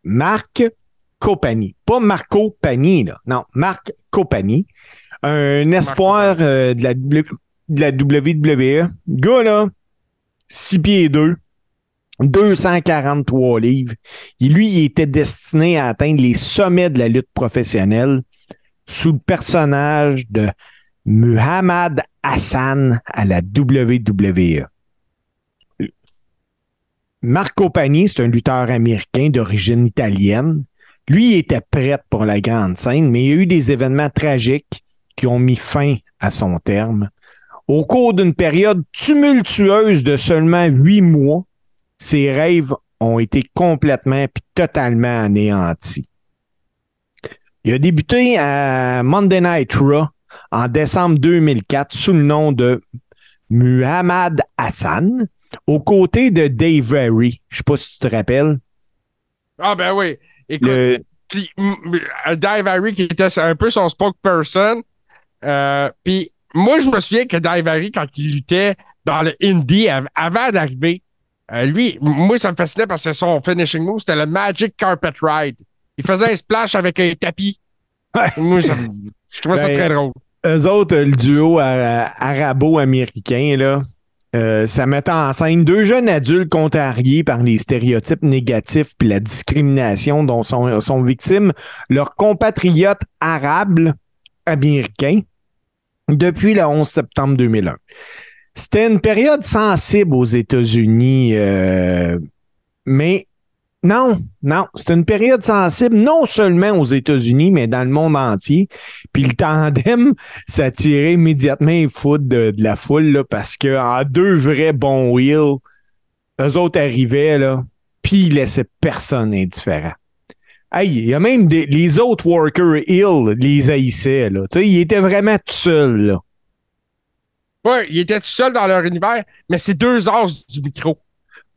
Marc Copani. Pas Marco Pagni, là. Non, Marc Copani. Un espoir euh, de, la, W- de la WWE. Gars, là, 6 pieds 2, 243 livres. Lui, il était destiné à atteindre les sommets de la lutte professionnelle sous le personnage de Muhammad Hassan à la WWE. Marco Pagni, c'est un lutteur américain d'origine italienne. Lui, il était prêt pour la grande scène, mais il y a eu des événements tragiques qui ont mis fin à son terme. Au cours d'une période tumultueuse de seulement huit mois, ses rêves ont été complètement puis totalement anéantis. Il a débuté à Monday Night Raw en décembre 2004 sous le nom de Muhammad Hassan, aux côtés de Dave Very. Je sais pas si tu te rappelles. Ah, ben oui. Écoute, Le, Puis, Dave Harry qui était un peu son spokesperson. Euh, puis moi, je me souviens que Dave Harry, quand il luttait dans le indie av- avant d'arriver, euh, lui, moi, ça me fascinait parce que son finishing move, c'était le Magic Carpet Ride. Il faisait un splash avec un tapis. Ouais. Moi, ça je trouvais ça Ben, très drôle. eux autres, le duo ara- arabo-américain, là, euh, ça mettait en scène deux jeunes adultes contrariés par les stéréotypes négatifs puis la discrimination dont sont, sont victimes leurs compatriotes arabes américains depuis le 11 septembre 2001. C'était une période sensible aux États-Unis, euh, mais non, non, c'était une période sensible non seulement aux États-Unis, mais dans le monde entier. Puis le tandem s'attirait immédiatement les foudres de, la foule là, parce que deux vrais bons wheels, eux autres arrivaient là, puis ils laissaient personne indifférent. Hey, il y a même des, les autres workers Hill les haïssaient là. Tu sais, ils étaient vraiment tout seuls là. Ouais, il était tout seul dans leur univers, mais c'est deux as du micro.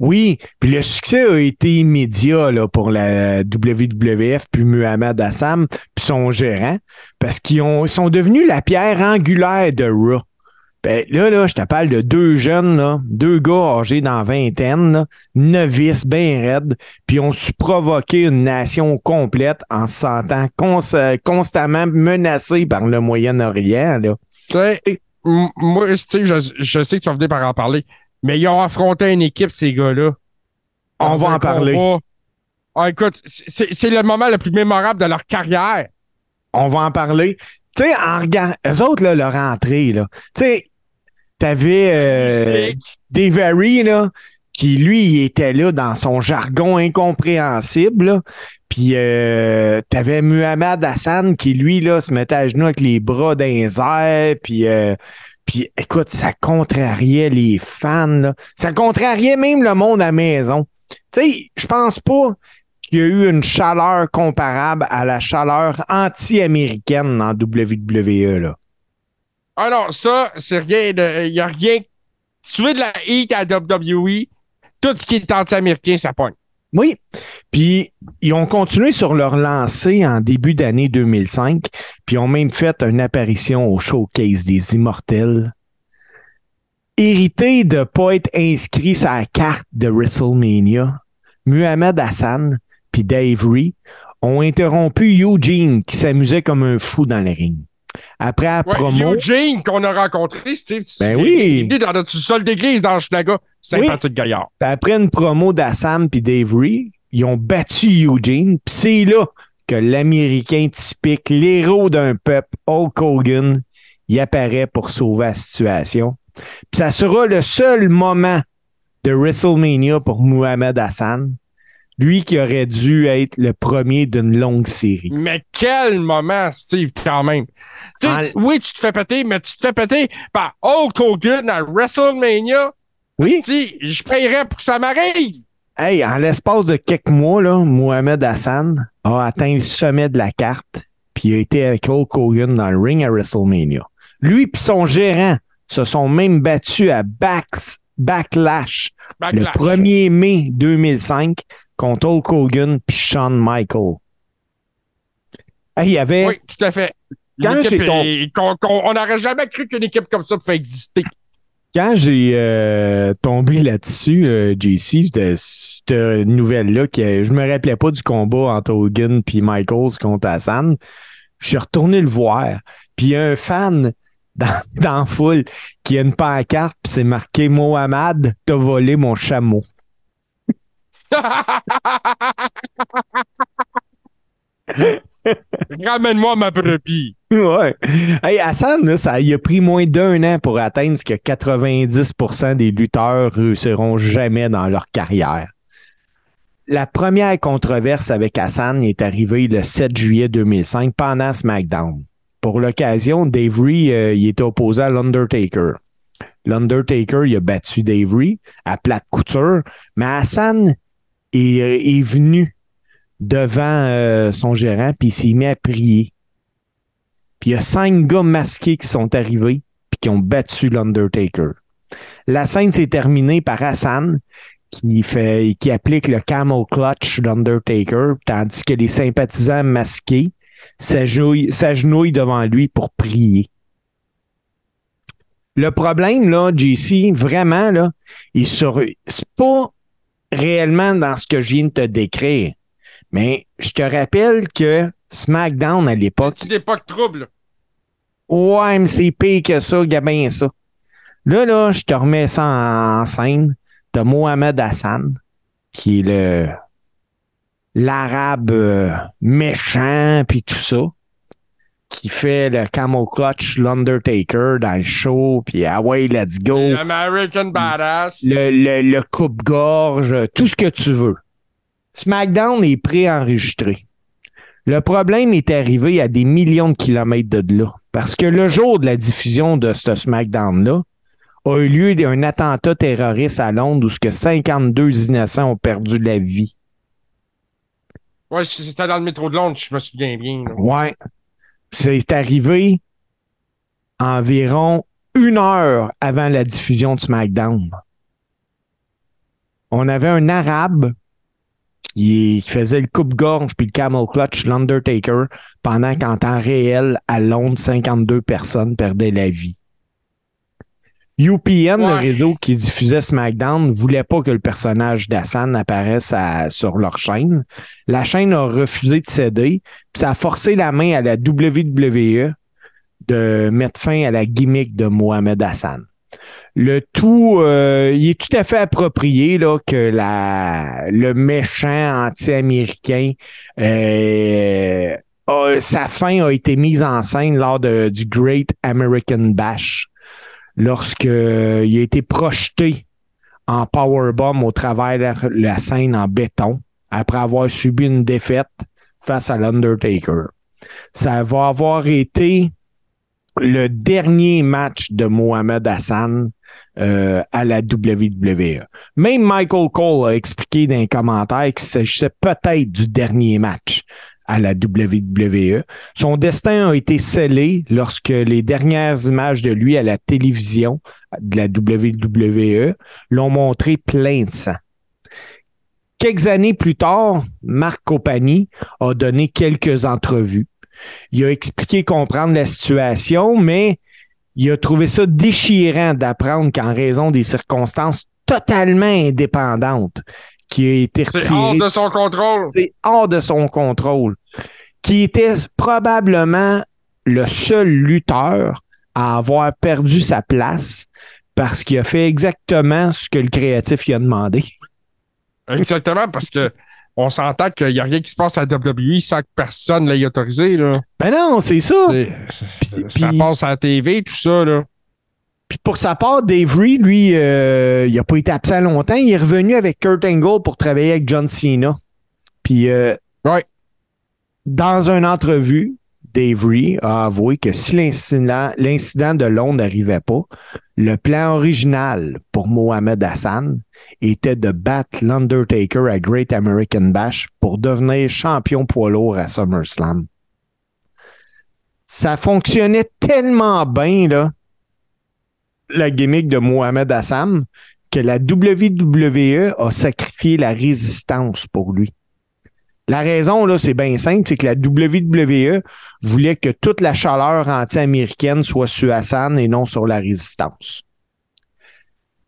Oui, puis le succès a été immédiat là, pour la WWF puis Muhammad Hassan puis son gérant parce qu'ils ont, ils sont devenus la pierre angulaire de Raw. Ben, là, là, je te parle de deux jeunes, là, deux gars âgés dans la vingtaine, là, novices, bien raides, puis ont su provoquer une nation complète en se sentant cons- constamment menacés par le Moyen-Orient. Tu sais, moi, Steve, je, je sais que tu vas venir par en parler, mais ils ont affronté une équipe, ces gars-là. On va en parler. Ah, écoute, c'est le moment le plus mémorable de leur carrière. On va en parler. Tu sais, en regardant, eux autres, là, leur entrée, là, tu sais, t'avais euh, là, qui, lui, il était là dans son jargon incompréhensible, là. Puis euh, t'avais Muhammad Hassan qui, lui, là, se mettait à genoux avec les bras dans les airs, puis... euh, puis écoute, ça contrariait les fans, là. Ça contrariait même le monde à la maison. Tu sais, je pense pas qu'il y a eu une chaleur comparable à la chaleur anti-américaine dans WWE, là. Ah non, ça, c'est rien de. Il n'y a rien. Si tu veux de la heat à WWE, tout ce qui est anti-américain, ça pogne. Oui. Puis, ils ont continué sur leur lancée en début d'année 2005, puis ont même fait une apparition au showcase des Immortels. Hérité de ne pas être inscrit sur la carte de WrestleMania, Muhammad Hassan puis Dave Ree ont interrompu Eugene qui s'amusait comme un fou dans le ring. Après la Ouais, promo, Eugene, qu'on a rencontré, Steve. tu- Ben oui. Il est dans notre sol d'église dans Schlaga. Sympathique gaillard. Puis après une promo d'Assam puis Dave Ree, ils ont battu Eugene. Puis c'est là que l'Américain typique, l'héros d'un peuple, Hulk Hogan, il apparaît pour sauver la situation. Puis ça sera le seul moment de WrestleMania pour Muhammad Hassan. Lui qui aurait dû être le premier d'une longue série. Mais quel moment, Steve, quand même. En- Oui, tu te fais péter, mais tu te fais péter par Hulk Hogan à WrestleMania. Oui. Sais, je paierais pour que ça m'arrive. Hey, en l'espace de quelques mois, là, Mohamed Hassan a atteint le sommet de la carte, puis il a été avec Hulk Hogan dans le ring à WrestleMania. Lui et son gérant se sont même battus à Back- Backlash le Backlash. 1er mai 2005 contre Hulk Hogan puis Shawn Michael. Il y avait... Oui, tout à fait. Quand ton- on n'aurait jamais cru qu'une équipe comme ça pouvait exister. Quand j'ai euh, tombé là-dessus, euh, JC, cette nouvelle-là, que je me rappelais pas du combat entre Hogan puis Michaels contre Hassan, je suis retourné le voir. Puis il y a un fan dans, dans la foule qui a une pancarte, puis c'est marqué Mohamed, t'as volé mon chameau. Ramène-moi ma brebis. Ouais. Hey, Hassan, ça il a pris moins d'un an pour atteindre ce que 90% des lutteurs réussiront jamais dans leur carrière. La première controverse avec Hassan est arrivée le 7 juillet 2005 pendant SmackDown. Pour l'occasion, Dave Ree, euh, il était opposé à l'Undertaker. L'Undertaker, il a battu Dave Ree à plate couture, mais Hassan est, est venu devant euh, son gérant puis il s'est mis à prier. Puis il y a cinq gars masqués qui sont arrivés puis qui ont battu l'Undertaker. La scène s'est terminée par Hassan qui fait qui applique le camel clutch d'Undertaker, tandis que les sympathisants masqués s'agenouillent s'agenouillent devant lui pour prier. Le problème, là, JC, vraiment, là, il sur... c'est pas réellement dans ce que je viens de te décrire. Mais je te rappelle que SmackDown à l'époque, C'est une époque trouble. Ouais, mais c'est pire que ça, Gabin, ça. Là, là, je te remets ça en, en scène. T'as Mohamed Hassan, qui est le l'arabe euh, méchant, puis tout ça, qui fait le camel clutch, l'Undertaker dans le show, puis ah ouais, let's go. American Badass. Le, le, le coupe-gorge, tout ce que tu veux. SmackDown est préenregistré. Le problème est arrivé à des millions de kilomètres de là. Parce que le jour de la diffusion de ce SmackDown-là, a eu lieu un attentat terroriste à Londres où ce que 52 innocents ont perdu la vie. Ouais, c'était dans le métro de Londres, je me souviens bien. là. Ouais. C'est arrivé environ une heure avant la diffusion de SmackDown. On avait un arabe qui, faisait le coupe-gorge puis le camel clutch, l'Undertaker, pendant qu'en temps réel, à Londres, 52 personnes perdaient la vie. UPN, le réseau qui diffusait SmackDown, ne voulait pas que le personnage d'Hassan apparaisse à- sur leur chaîne. La chaîne a refusé de céder, puis ça a forcé la main à la WWE de mettre fin à la gimmick de Mohamed Hassan. Le tout, euh, il est tout à fait approprié là, que la, le méchant anti-américain, euh, a- sa fin a été mise en scène lors de- du Great American Bash, lorsque euh, a été projeté en powerbomb au travers de la, la scène en béton après avoir subi une défaite face à l'Undertaker. Ça va avoir été le dernier match de Mohamed Hassan euh, à la WWE. Même Michael Cole a expliqué dans les commentaires qu'il s'agissait peut-être du dernier match à la WWE. Son destin a été scellé lorsque les dernières images de lui à la télévision de la WWE l'ont montré plein de sang. Quelques années plus tard, Marc Copani a donné quelques entrevues. Il a expliqué comprendre la situation, mais il a trouvé ça déchirant d'apprendre qu'en raison des circonstances totalement indépendantes qui a été C'est hors retirées de son contrôle. c'est hors de son contrôle, qui était probablement le seul lutteur à avoir perdu sa place parce qu'il a fait exactement ce que le créatif lui a demandé. Exactement, parce que on s'entend qu'il n'y a rien qui se passe à WWE sans que personne l'ait autorisé. Là. Ben non, c'est ça. Ça passe à la TV, tout ça. Là. Puis pour sa part, Dave Ree, lui, euh, il n'a pas été absent longtemps. Il est revenu avec Kurt Angle pour travailler avec John Cena Puis, euh, Ouais. Dans une entrevue, Dave Ree a avoué que si l'incident, l'incident de Londres n'arrivait pas, le plan original pour Mohamed Hassan était de battre l'Undertaker à Great American Bash pour devenir champion poids lourd à SummerSlam. Ça fonctionnait tellement bien, là, la gimmick de Mohamed Hassan, que la WWE a sacrifié la résistance pour lui. La raison, là, c'est bien simple, c'est que la WWE voulait que toute la chaleur anti-américaine soit sur Hassan et non sur la résistance.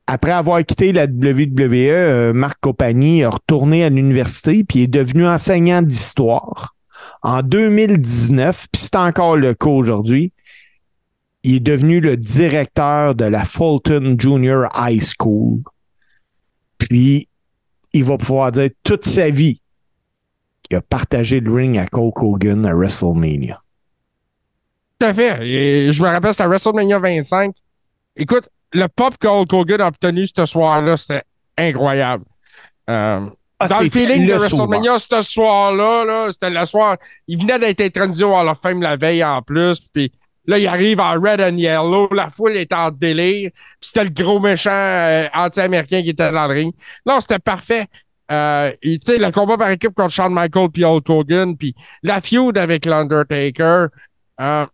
Après avoir quitté la WWE, euh, Marc Copani a retourné à l'université puis est devenu enseignant d'histoire. En 2019, puis c'est encore le cas aujourd'hui, il est devenu le directeur de la Fulton Junior High School. Puis, il va pouvoir dire toute sa vie qu'il a partagé le ring à Hulk Hogan à WrestleMania. Tout à fait. Et je me rappelle, c'était à WrestleMania 25. Écoute, le pop que Hulk Hogan a obtenu ce soir-là, c'était incroyable. Euh, Ah, dans le feeling de le WrestleMania, ce soir-là, là, c'était le soir. Il venait d'être intronisé au Hall of Fame la veille en plus. Puis là, il arrive en red and yellow. La foule est en délire. Puis c'était le gros méchant euh, anti-américain qui était dans le ring. Non, c'était parfait. Euh, et, tu sais, le combat par équipe contre Shawn Michaels puis Hulk Hogan, puis la feud avec l'Undertaker. Euh,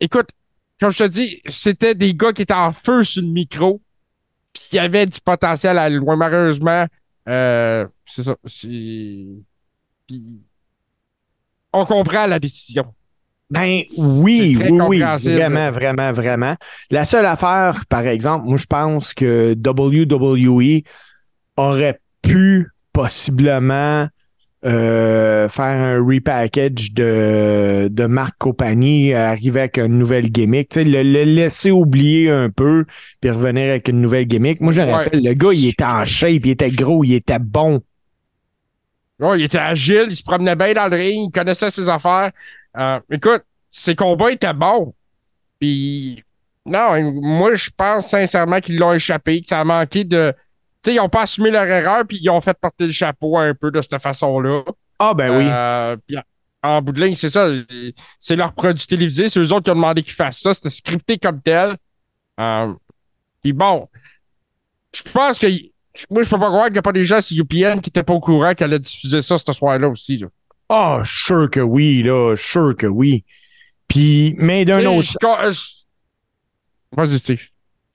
écoute, comme je te dis, c'était des gars qui étaient en feu sur le micro, puis il y avait du potentiel à loin. Malheureusement, euh, c'est ça. Puis, on comprend la décision. Ben oui, oui, oui, vraiment, vraiment, vraiment. La seule affaire, par exemple, moi je pense que WWE aurait pu possiblement euh, faire un repackage de, de Marc Copani, euh, arriver avec une nouvelle gimmick, le, le laisser oublier un peu, puis revenir avec une nouvelle gimmick. Moi je Ouais. rappelle, le gars, il était en shape, il était gros, il était bon. Ouais, il était agile, il se promenait bien dans le ring, il connaissait ses affaires. Euh, écoute, ses combats étaient bons. Puis, non, moi, je pense sincèrement qu'ils l'ont échappé, que ça a manqué de. Sais, ils n'ont pas assumé leur erreur, puis ils ont fait porter le chapeau un peu de cette façon-là. Ah ben oui. Euh, puis en bout de ligne, c'est ça. C'est leur produit télévisé. C'est eux autres qui ont demandé qu'ils fassent ça. C'était scripté comme tel. Euh, puis bon, je pense que. Moi, je peux pas croire qu'il n'y a pas des gens sur UPN qui n'étaient pas au courant qu'elle allait diffuser ça ce soir-là aussi. Ah, sûr que oui, là, sûr que oui. Puis, mais d'un autre Vas-y, Steve.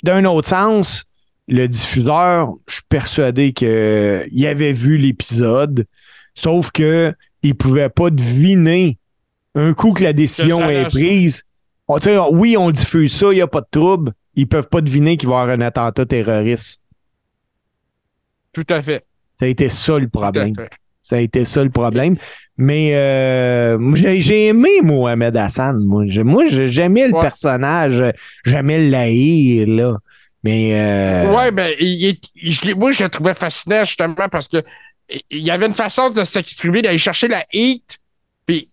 d'un autre sens, le diffuseur, je suis persuadé qu'il avait vu l'épisode, sauf que il pouvait pas deviner un coup que la décision est prise. On, oui, on diffuse ça, il n'y a pas de trouble. Ils peuvent pas deviner qu'il va y avoir un attentat terroriste. Tout à fait. Ça a été ça le problème. Ça a été ça le problème. Mais euh, j'ai aimé Mohamed Hassan. Moi, J'ai- moi j'ai- j'aimais le Ouais. personnage. J'aimais le haïr, là. Mais euh, Ouais, ben, il je moi, je le trouvais fascinant justement parce que il y avait une façon de s'exprimer, d'aller chercher la hate, puis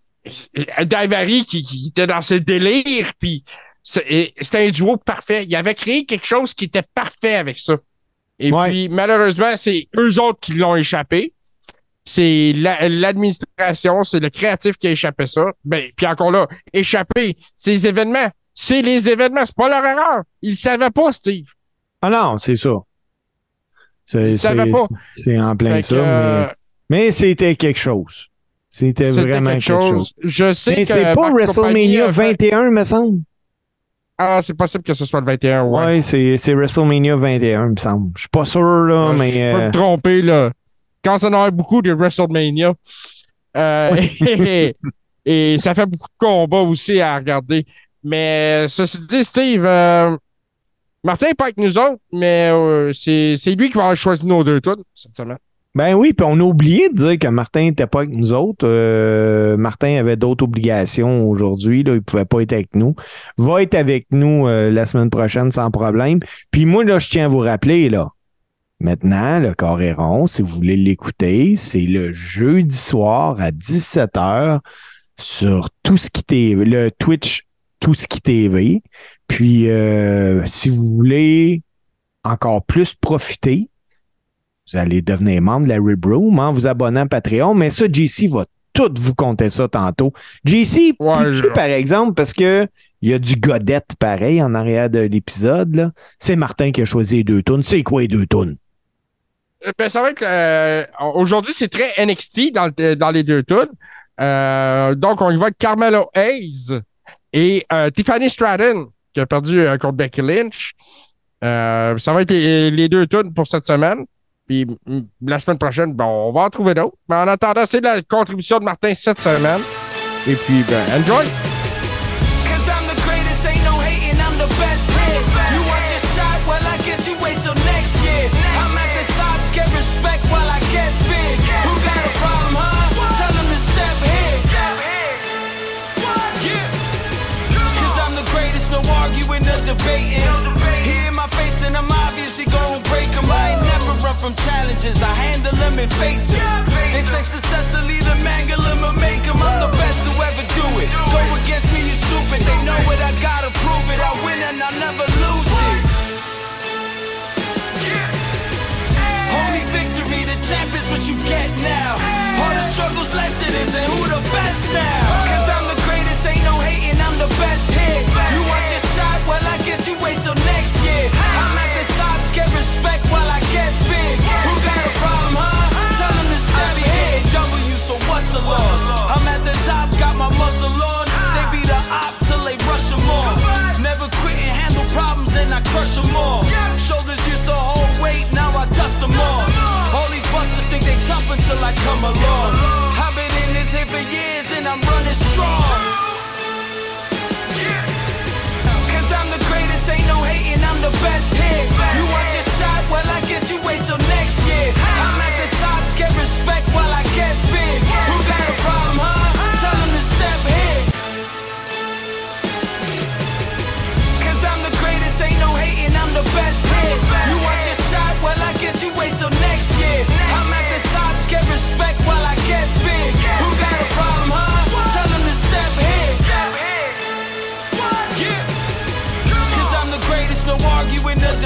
euh, Daivari qui, qui était dans ses délires, puis c'était un duo parfait. Il avait créé quelque chose qui était parfait avec ça. Et Ouais. puis, malheureusement, c'est eux autres qui l'ont échappé. C'est la- l'administration, c'est le créatif qui a échappé ça. Ben, puis encore là, échappé, c'est les événements. C'est les événements, c'est pas leur erreur. Ils savaient pas, Steve. Ah non, c'est ça. C'est, c'est- pas. c'est en plein Fait ça. que, euh, mais, mais c'était quelque chose. C'était vraiment quelque chose. Je sais Mais que c'est pas Marc WrestleMania a fait- 21, me semble. Ah, c'est possible que ce soit le 21, ouais. Ouais, c'est, c'est WrestleMania 21, me semble. Je suis pas sûr, là, Euh, mais. Je peux euh, me tromper, là. Quand ça en a beaucoup de WrestleMania. Euh, et, et ça fait beaucoup de combats aussi à regarder. Mais ceci dit, Steve, euh, Martin n'est pas avec nous autres, mais euh, c'est lui qui va avoir choisi nos deux tunes cette. Ben oui, puis on a oublié de dire que Martin n'était pas avec nous autres. Euh, Martin avait d'autres obligations aujourd'hui. Il ne pouvait pas être avec nous. Va être avec nous euh, la semaine prochaine sans problème. Puis moi, là, je tiens à vous rappeler, là. Maintenant, le corps est rond, si vous voulez l'écouter, c'est le jeudi soir à 17h sur tout ce qui TV, le Twitch Tout ce qui TV. Puis euh, si vous voulez encore plus profiter, vous allez devenir membre de la Rebroom en vous abonnant à Patreon. Mais ça, JC va tout vous compter ça tantôt. JC, Ouais, peux-tu, je- par exemple, parce que il y a du godette pareil en arrière de l'épisode. C'est Martin qui a choisi les deux tunes. C'est quoi les deux tunes? Euh, Ben, ça va être. euh, Aujourd'hui, c'est très NXT dans, dans les deux tunes. Euh, donc, on y va avec Carmelo Hayes et euh, Tiffany Stratton, qui a perdu euh, contre Becky Lynch. Euh, ça va être les, deux tunes pour cette semaine. Puis la semaine prochaine, bon, on va en trouver d'autres. Mais en attendant, c'est la contribution de Martin cette semaine. Et puis, ben, enjoy! Cause I'm the greatest, ain't no debating. Here in my face, and I'm obviously gonna break 'em. I ain't never run from challenges, I handle them and face 'em. They say success will either mangle 'em or make 'em. I'm the best to ever do it. Go against me, you stupid. They know it, I gotta prove it. I win and I'll never lose it. Only victory, the champ is what you get now. All the struggles left in is and who the best now. Cause I'm ain't no hating, I'm the best here. You want your shot? Well, I guess you wait till next year. I'm at the top, get respect while I get fit. Who got a problem, huh? Tell them to step here. W, so what's a loss? I'm at the top, got my muscle on. They be the op till they rush 'em off. Never quit and handle problems, and I crush 'em all. Shoulders used to hold weight, now I dust dust 'em off. All these busters think they tough until I come along. I've been in this here for years, and I'm running strong.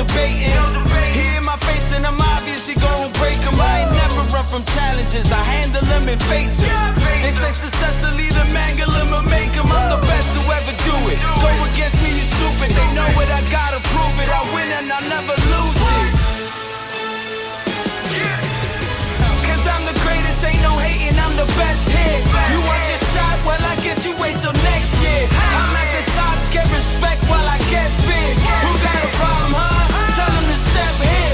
Debating. Here in my face, and I'm obviously gonna break 'em. I ain't never run from challenges, I handle them and face 'em. They say success will either mangle 'em or make 'em. I'm the best to ever do it. Go against me, you stupid. They know it, I gotta prove it. I win and I'll never lose it. Cause I'm the greatest, ain't no hating, I'm the best here. You want your shot? Well, I guess you wait till next year. I'm at the top, get respect while I get fit. Who got a problem, huh? head.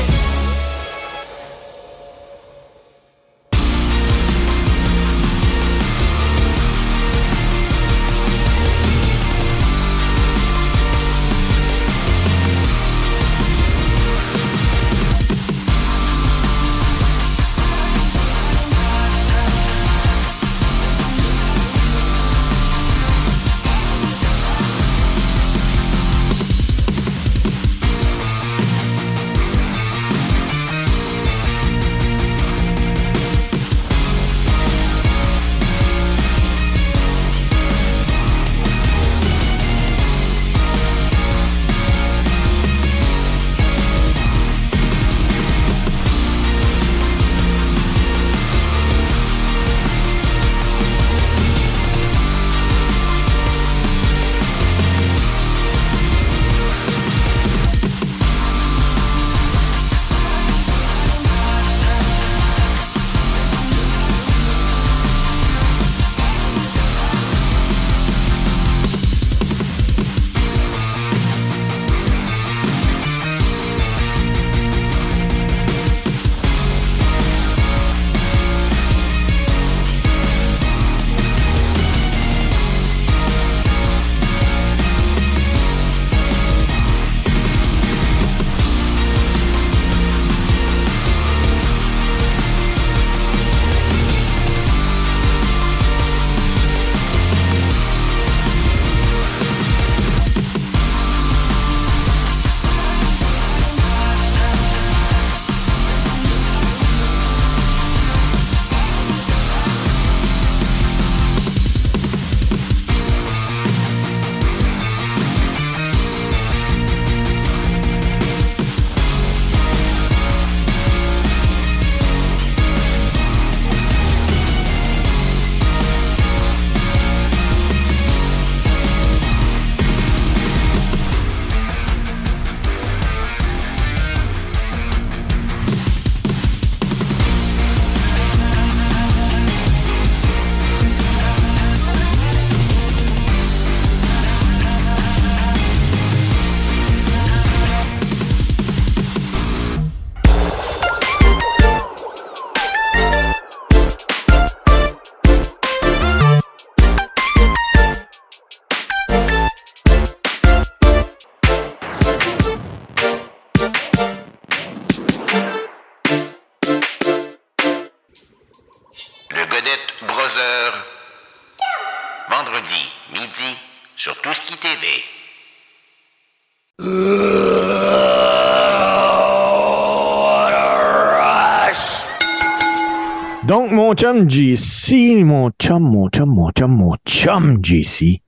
Chum JC, mon chum, mon chum, mon chum, mon chum JC.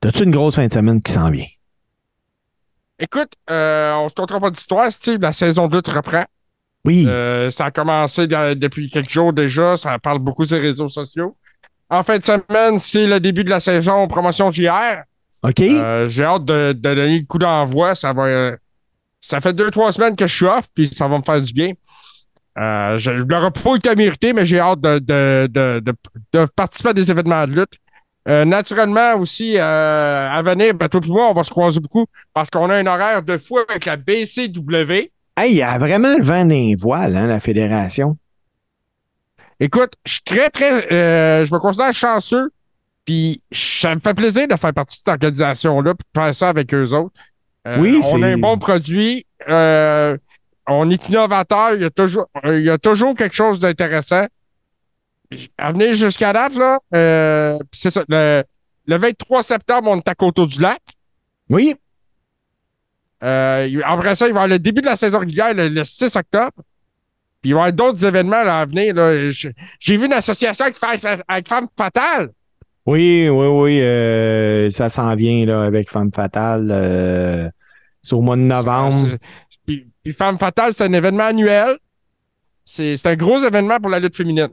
T'as-tu une grosse fin de semaine qui s'en vient? Écoute, euh, on se comptera pas d'histoire, Steve. La saison 2 te reprend. Oui. Euh, ça a commencé de- depuis quelques jours déjà. Ça parle beaucoup sur les réseaux sociaux. En fin de semaine, c'est le début de la saison promotion JR. OK? Euh, J'ai hâte de, de donner le coup d'envoi. Ça va. euh, ça fait deux, trois semaines que je suis off, puis ça va me faire du bien. Euh, je ne l'aurai pas été mérité, mais j'ai hâte de, de, de, de, participer à des événements de lutte. Euh, naturellement aussi, euh, à venir, ben, toi et moi, on va se croiser beaucoup parce qu'on a un horaire de fou avec la BCW. Hey, il y a vraiment le vent des voiles, hein, la fédération. Écoute, je suis très, très. je me considère chanceux. Puis ça me fait plaisir de faire partie de cette organisation-là puis de faire ça avec eux autres. Oui, on a un bon produit. euh, on est innovateur. Il y a toujours, euh, il y a toujours quelque chose d'intéressant. À venir jusqu'à date, là, euh, c'est ça. Le, le 23 septembre, on est à Coteau du Lac. Oui. Euh, après ça, il va y avoir le début de la saison régulière le, le 6 octobre. Puis il va y avoir d'autres événements là, à venir. là. J'ai vu une association avec, avec Femmes Fatales. Oui, oui, oui. euh, ça s'en vient là, avec Femme Fatale. euh, c'est au mois de novembre. Puis, Femme Fatale, c'est un événement annuel. C'est un gros événement pour la lutte féminine.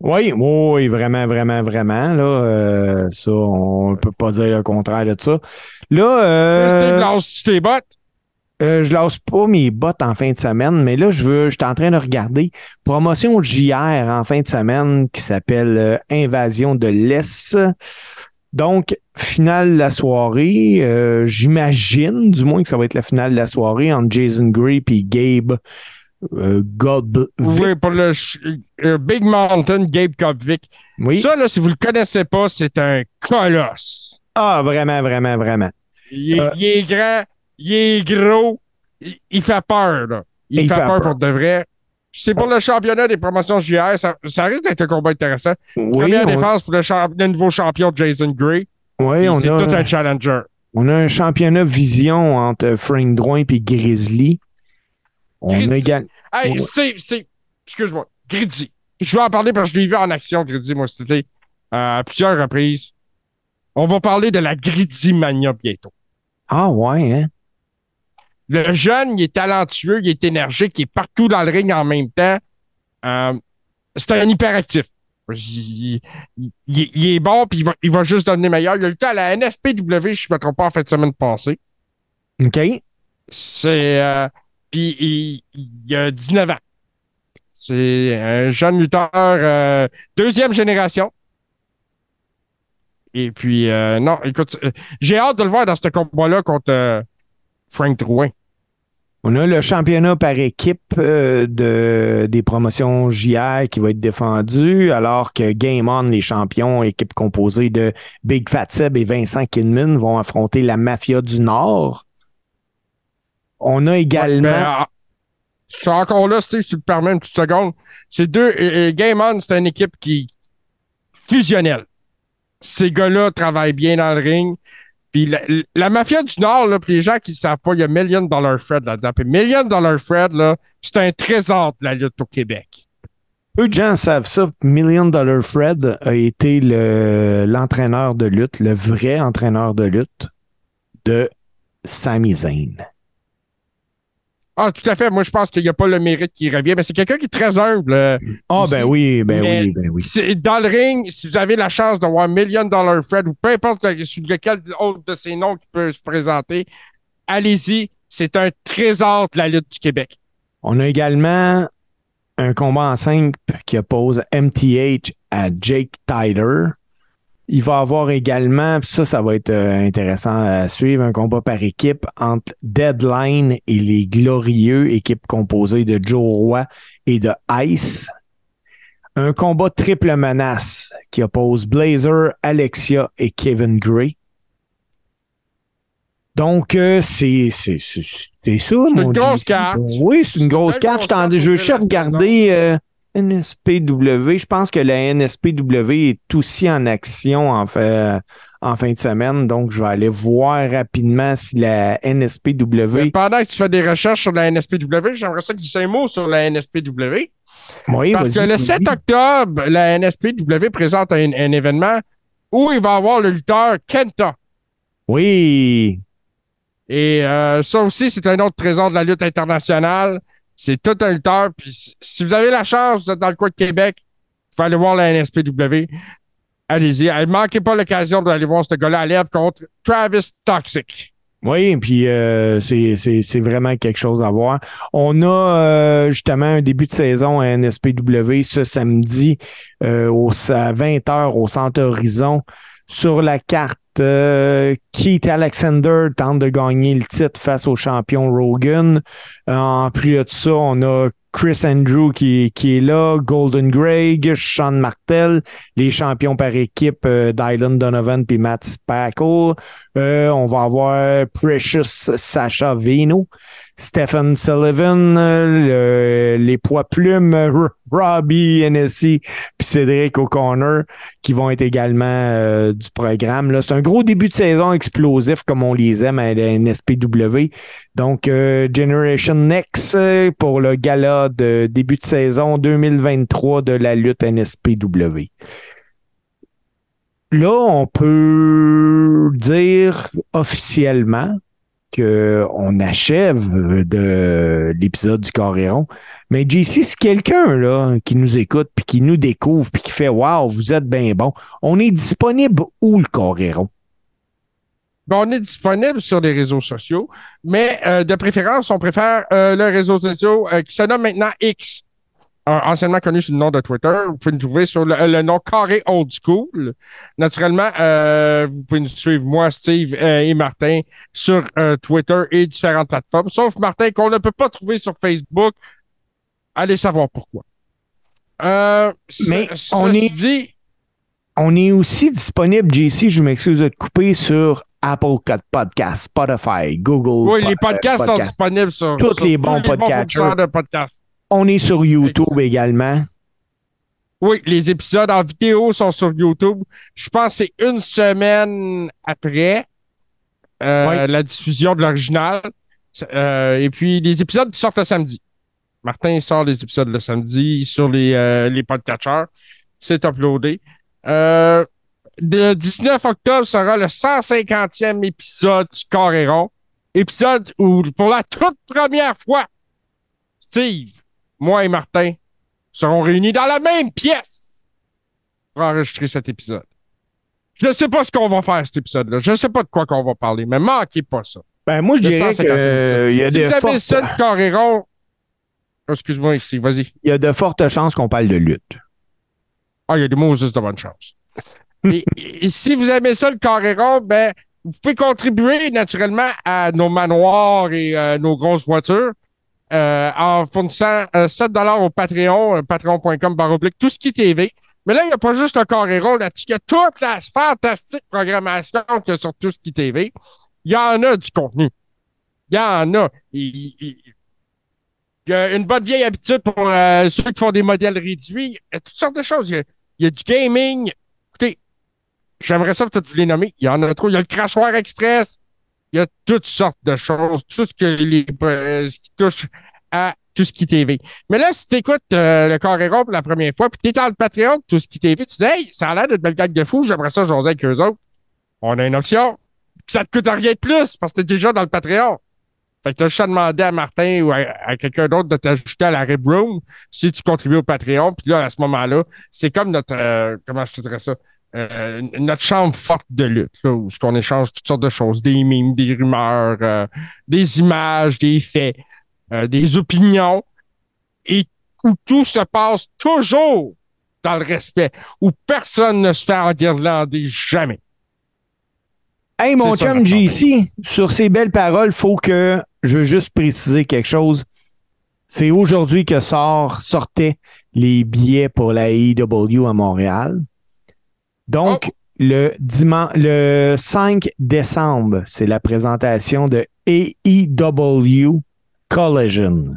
Oui, oui, vraiment, vraiment, vraiment. Là, euh, ça, on peut pas dire le contraire de ça. Là, euh, lance-tu tes bottes? euh, je lance pas mes bottes en fin de semaine, mais là, je veux, je suis en train de regarder promotion JR en fin de semaine qui s'appelle euh, Invasion de l'Est. Donc, finale de la soirée, euh, j'imagine, du moins que ça va être la finale de la soirée entre Jason Gray et Gabe euh, Oui, pour le euh, Big Mountain Gabe Kopvik. Oui. Ça, là, si vous le connaissez pas, c'est un colosse. Ah, vraiment, vraiment, vraiment. Il est, Euh, il est grand, il est gros, il, il fait peur, là. Il, Il fait, fait peur, peur. pour de vrai. C'est pour le championnat des promotions JR. Ça, ça risque d'être un combat intéressant. Oui, Première on, défense pour le, nouveau champion Jason Gray. oui, on C'est a, tout un challenger. on a un championnat vision entre Frank Drouin et Grizzly. On Grizzly. a également. Hey, c'est, c'est, excuse-moi, Grady. Je vais en parler parce que je l'ai vu en action, Grady, moi, c'était euh, à plusieurs reprises. On va parler de la Grady Mania bientôt. Ah ouais, hein? Le jeune, il est talentueux, il est énergique, il est partout dans le ring en même temps. Euh, c'est un hyperactif. Il, il- il- il est bon, puis il va, il va juste devenir meilleur. Il a temps à la NFPW, je ne me trompe pas, en fin de semaine passée. OK. C'est. euh, puis il, il a 19 ans. C'est un jeune lutteur euh, deuxième génération. Et puis, euh, non, écoute, euh, j'ai hâte de le voir dans ce combat-là contre euh, Frank Drouin. On a le championnat par équipe euh, de, des promotions JR qui va être défendu, alors que Game On, les champions, équipe composée de Big Fat Seb et Vincent Kidman, vont affronter la Mafia du Nord. On a également. Ah, c'est encore là, si tu me permets une petite seconde. C'est deux. Game On, c'est une équipe qui fusionnelle. Ces gars-là travaillent bien dans le ring. Puis la, mafia du Nord, là, puis les gens qui ne savent pas, il y a Million Dollar Fred là-dedans. Puis Million Dollar Fred, là, c'est un trésor de la lutte au Québec. Peu de gens savent ça. Million Dollar Fred a été le- l'entraîneur de lutte, le vrai entraîneur de lutte de Sami Zayn. Ah, tout à fait. Moi, je pense qu'il n'y a pas le mérite qui revient. Mais c'est quelqu'un qui est très humble. euh, Ah, Aussi. ben oui, ben Mais oui, ben oui. Dans le ring, si vous avez la chance de voir Million Dollar Fred ou peu importe sur lequel autre de ces noms qui peut se présenter, allez-y. C'est un trésor de la lutte du Québec. On a également un combat en simple qui oppose MTH à Jake Tyler. Il va avoir également, ça, ça va être euh, intéressant à suivre, un combat par équipe entre Deadline et les Glorieux, équipe composée de Joe Roy et de Ice. Un combat triple menace qui oppose Blazer, Alexia et Kevin Gray. Donc, euh, c'est c'est- c'est- c'est ça, C'est une grosse carte. Oui, c'est une grosse carte. Je, je ouvrir la regarder euh, NSPW. Je pense que la NSPW est aussi en action en, fait, en fin de semaine. Donc, je vais aller voir rapidement si la NSPW. Mais pendant que tu fais des recherches sur la NSPW, j'aimerais ça que tu dises un mot sur la NSPW. Oui, Parce que le vas-y. 7 octobre, la NSPW présente un, un événement où il va y avoir le lutteur Kenta. Oui. Et euh, ça aussi, c'est un autre trésor de la lutte internationale. C'est tout un lutteur. Puis si- vous avez la chance, vous êtes dans le coin de Québec, vous pouvez aller voir la NSPW. Allez-y. Ne manquez pas l'occasion d'aller voir ce gars-là à l'herbe contre Travis Toxic. Oui, puis euh, c'est- vraiment quelque chose à voir. On a euh, justement un début de saison à NSPW ce samedi euh, à 20h au Centre Horizon. Sur la carte, euh, Keith Alexander tente de gagner le titre face au champion Rogan. En plus de ça, on a Chris Andrew qui, qui est là, Golden Greg, Sean Martel, les champions par équipe euh, Dylan Donovan puis Matt Spackle. Euh, on va avoir Precious Sacha Vino, Stephen Sullivan, euh, le- les poids plumes Robbie Hennessy puis Cédric O'Connor qui vont être également euh, du programme. C'est un gros début de saison explosif comme on les aime à la NSPW. Donc, Generation Next pour le gala de début de saison 2023 de la lutte NSPW. Là, on peut dire officiellement qu'on achève de l'épisode du Coréon. Mais JC, si quelqu'un là qui nous écoute puis qui nous découvre puis qui fait Wow, vous êtes bien bon, on est disponible où le Coréon? Ben, on est disponible sur les réseaux sociaux, mais euh, de préférence, on préfère euh, le réseau social euh, qui se nomme maintenant X, anciennement connu sous le nom de Twitter. Vous pouvez nous trouver sur le, le nom Carré Old School. Naturellement, euh, vous pouvez nous suivre, moi, Steve euh, et Martin, sur euh, Twitter et différentes plateformes, sauf Martin qu'on ne peut pas trouver sur Facebook. Allez savoir pourquoi. Euh, Mais on est- dit, On est aussi disponible, JC, je m'excuse de te couper, sur Apple Podcast, Spotify, Google. oui, les Po- euh, podcasts sont disponibles sur, Tous sur les bons de podcasts. On est sur YouTube également. Oui, les épisodes en vidéo sont sur YouTube. Je pense que c'est une semaine après euh, la diffusion de l'original. Euh, et puis, les épisodes sortent le samedi. Martin sort les épisodes le samedi sur les, euh, les podcatchers. C'est uploadé. Euh, le 19 octobre sera le 150e épisode du Coréron. Épisode où, pour la toute première fois, Steve, moi et Martin seront réunis dans la même pièce pour enregistrer cet épisode. Je ne sais pas ce qu'on va faire cet épisode-là. Je ne sais pas de quoi qu'on va parler, mais manquez pas ça. Ben, moi, je dirais 150e épisode. qu'il y a Si de vous avez fortes, Oh, excuse-moi ici, vas-y. il y a de fortes chances qu'on parle de lutte. Ah, il y a des mots juste de bonne chance. et, et si vous aimez ça, le Coréron, ben, vous pouvez contribuer naturellement à nos manoirs et euh, nos grosses voitures euh, en fournissant euh, 7 au Patreon, euh, patreon.com baroblique, tout ce qui TV. Mais là, il n'y a pas juste le Coréron là-dessus, il y a toute la fantastique programmation qu'il y a sur tout ce qui TV. Il y en a du contenu. Il y en a. Il- y a une bonne vieille habitude pour euh, ceux qui font des modèles réduits. Il y a toutes sortes de choses. Il y a, du gaming. Écoutez, j'aimerais ça toutes vous les nommer. Il y en a trop. Il y a le crachoir express. Il y a toutes sortes de choses. Tout ce, que les, euh, ce qui touche à tout ce qui TV. Mais là, si tu écoutes le Coréron pour la première fois, puis tu es dans le Patreon tout ce qui TV, tu dis Hey, ça a l'air d'être belle gagne de fou, j'aimerais ça jaser avec eux autres. On a une option. Puis ça te coûte rien de plus parce que tu déjà dans le Patreon. Fait que t'as juste à demander à Martin ou à, à quelqu'un d'autre de t'ajouter à la Rib Room si tu contribues au Patreon. Puis là, à ce moment-là, c'est comme notre, euh, comment je te dirais ça, euh, notre chambre forte de lutte, là, où on échange toutes sortes de choses, des mimes, des rumeurs, euh, des images, des faits, euh, des opinions, et où tout se passe toujours dans le respect, où personne ne se fait enguirlander jamais. Hey, mon chum JC, sur ces belles paroles, faut que je veux juste préciser quelque chose. C'est aujourd'hui que sort, sortaient les billets pour la AEW à Montréal. Donc, Oh. le, dimanche, le 5 décembre, c'est la présentation de AEW Collision.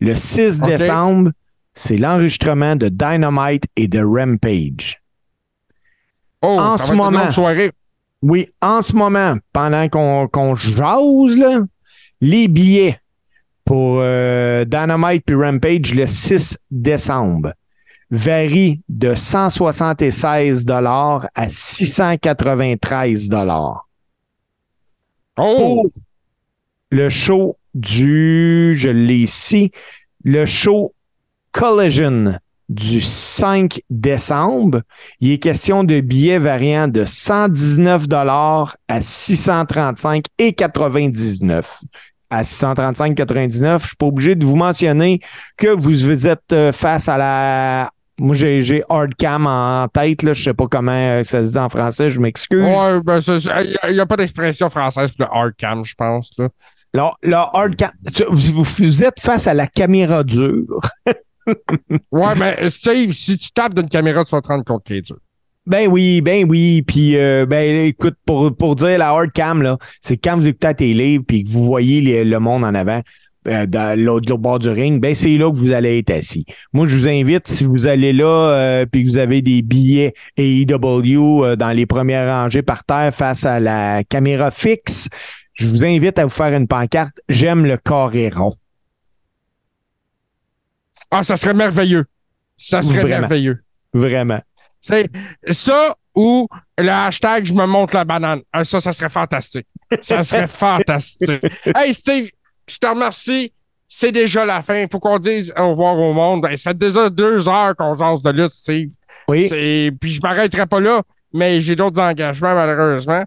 Le 6 Ok. décembre, c'est l'enregistrement de Dynamite et de Rampage. Oh, En ça ce va être une moment. longue soirée. Oui, en ce moment, pendant qu'on qu'on jase, là, les billets pour euh, Dynamite puis Rampage le 6 décembre varient de 176 à 693 Oh! pour le show du, je l'ai ici, le show Collision du 5 décembre. Il est question de billets variant de 119 dollars à 635 et 99. À 635,99, je suis pas obligé de vous mentionner que vous, vous êtes euh, face à la moi, j'ai hardcam en tête, là. Je sais pas comment euh, ça se dit en français, je m'excuse. Ouais, ben, il n'y a, pas d'expression française pour le hard cam, je pense. Là. Le hardcam, vous, vous êtes face à la caméra dure. Ouais, mais Steve, si tu tapes d'une caméra, tu vas te rendre compte est dur. Ben oui, ben oui. Puis, euh, ben écoute, pour, pour dire la hardcam, là, c'est quand vous écoutez la télé puis que vous voyez les- le monde en avant, euh, dans l'autre bord du ring, ben c'est là que vous allez être assis. Moi, je vous invite, si vous allez là euh, puis que vous avez des billets AEW euh, dans les premières rangées par terre face à la caméra fixe, je vous invite à vous faire une pancarte. J'aime le carré rond. Ah, ça serait merveilleux. Ça serait Vraiment. merveilleux. Vraiment. C'est ça ou le hashtag je me montre la banane. Ah, ça, ça serait fantastique. Ça serait fantastique. Hey Steve, je te remercie. C'est déjà la fin. Il faut qu'on dise au revoir au monde. Ben, ça fait déjà deux heures qu'on jase de lutte, Steve. Oui. Puis je m'arrêterai pas là, mais j'ai d'autres engagements, malheureusement.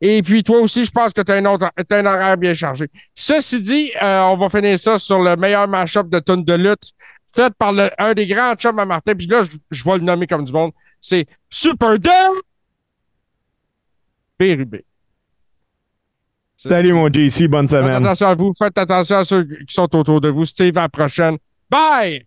Et puis toi aussi, je pense que tu as, un autre- t'as un horaire bien chargé. Ceci dit, euh, on va finir ça sur le meilleur match-up de tune de lutte fait par le, un des grands chums à Martin. Puis là, je, je vais le nommer comme du monde. C'est Super Dame Bérubé. Salut mon JC, bonne Faites semaine. attention à vous. Faites attention à ceux qui sont autour de vous. Steve, à la prochaine. Bye!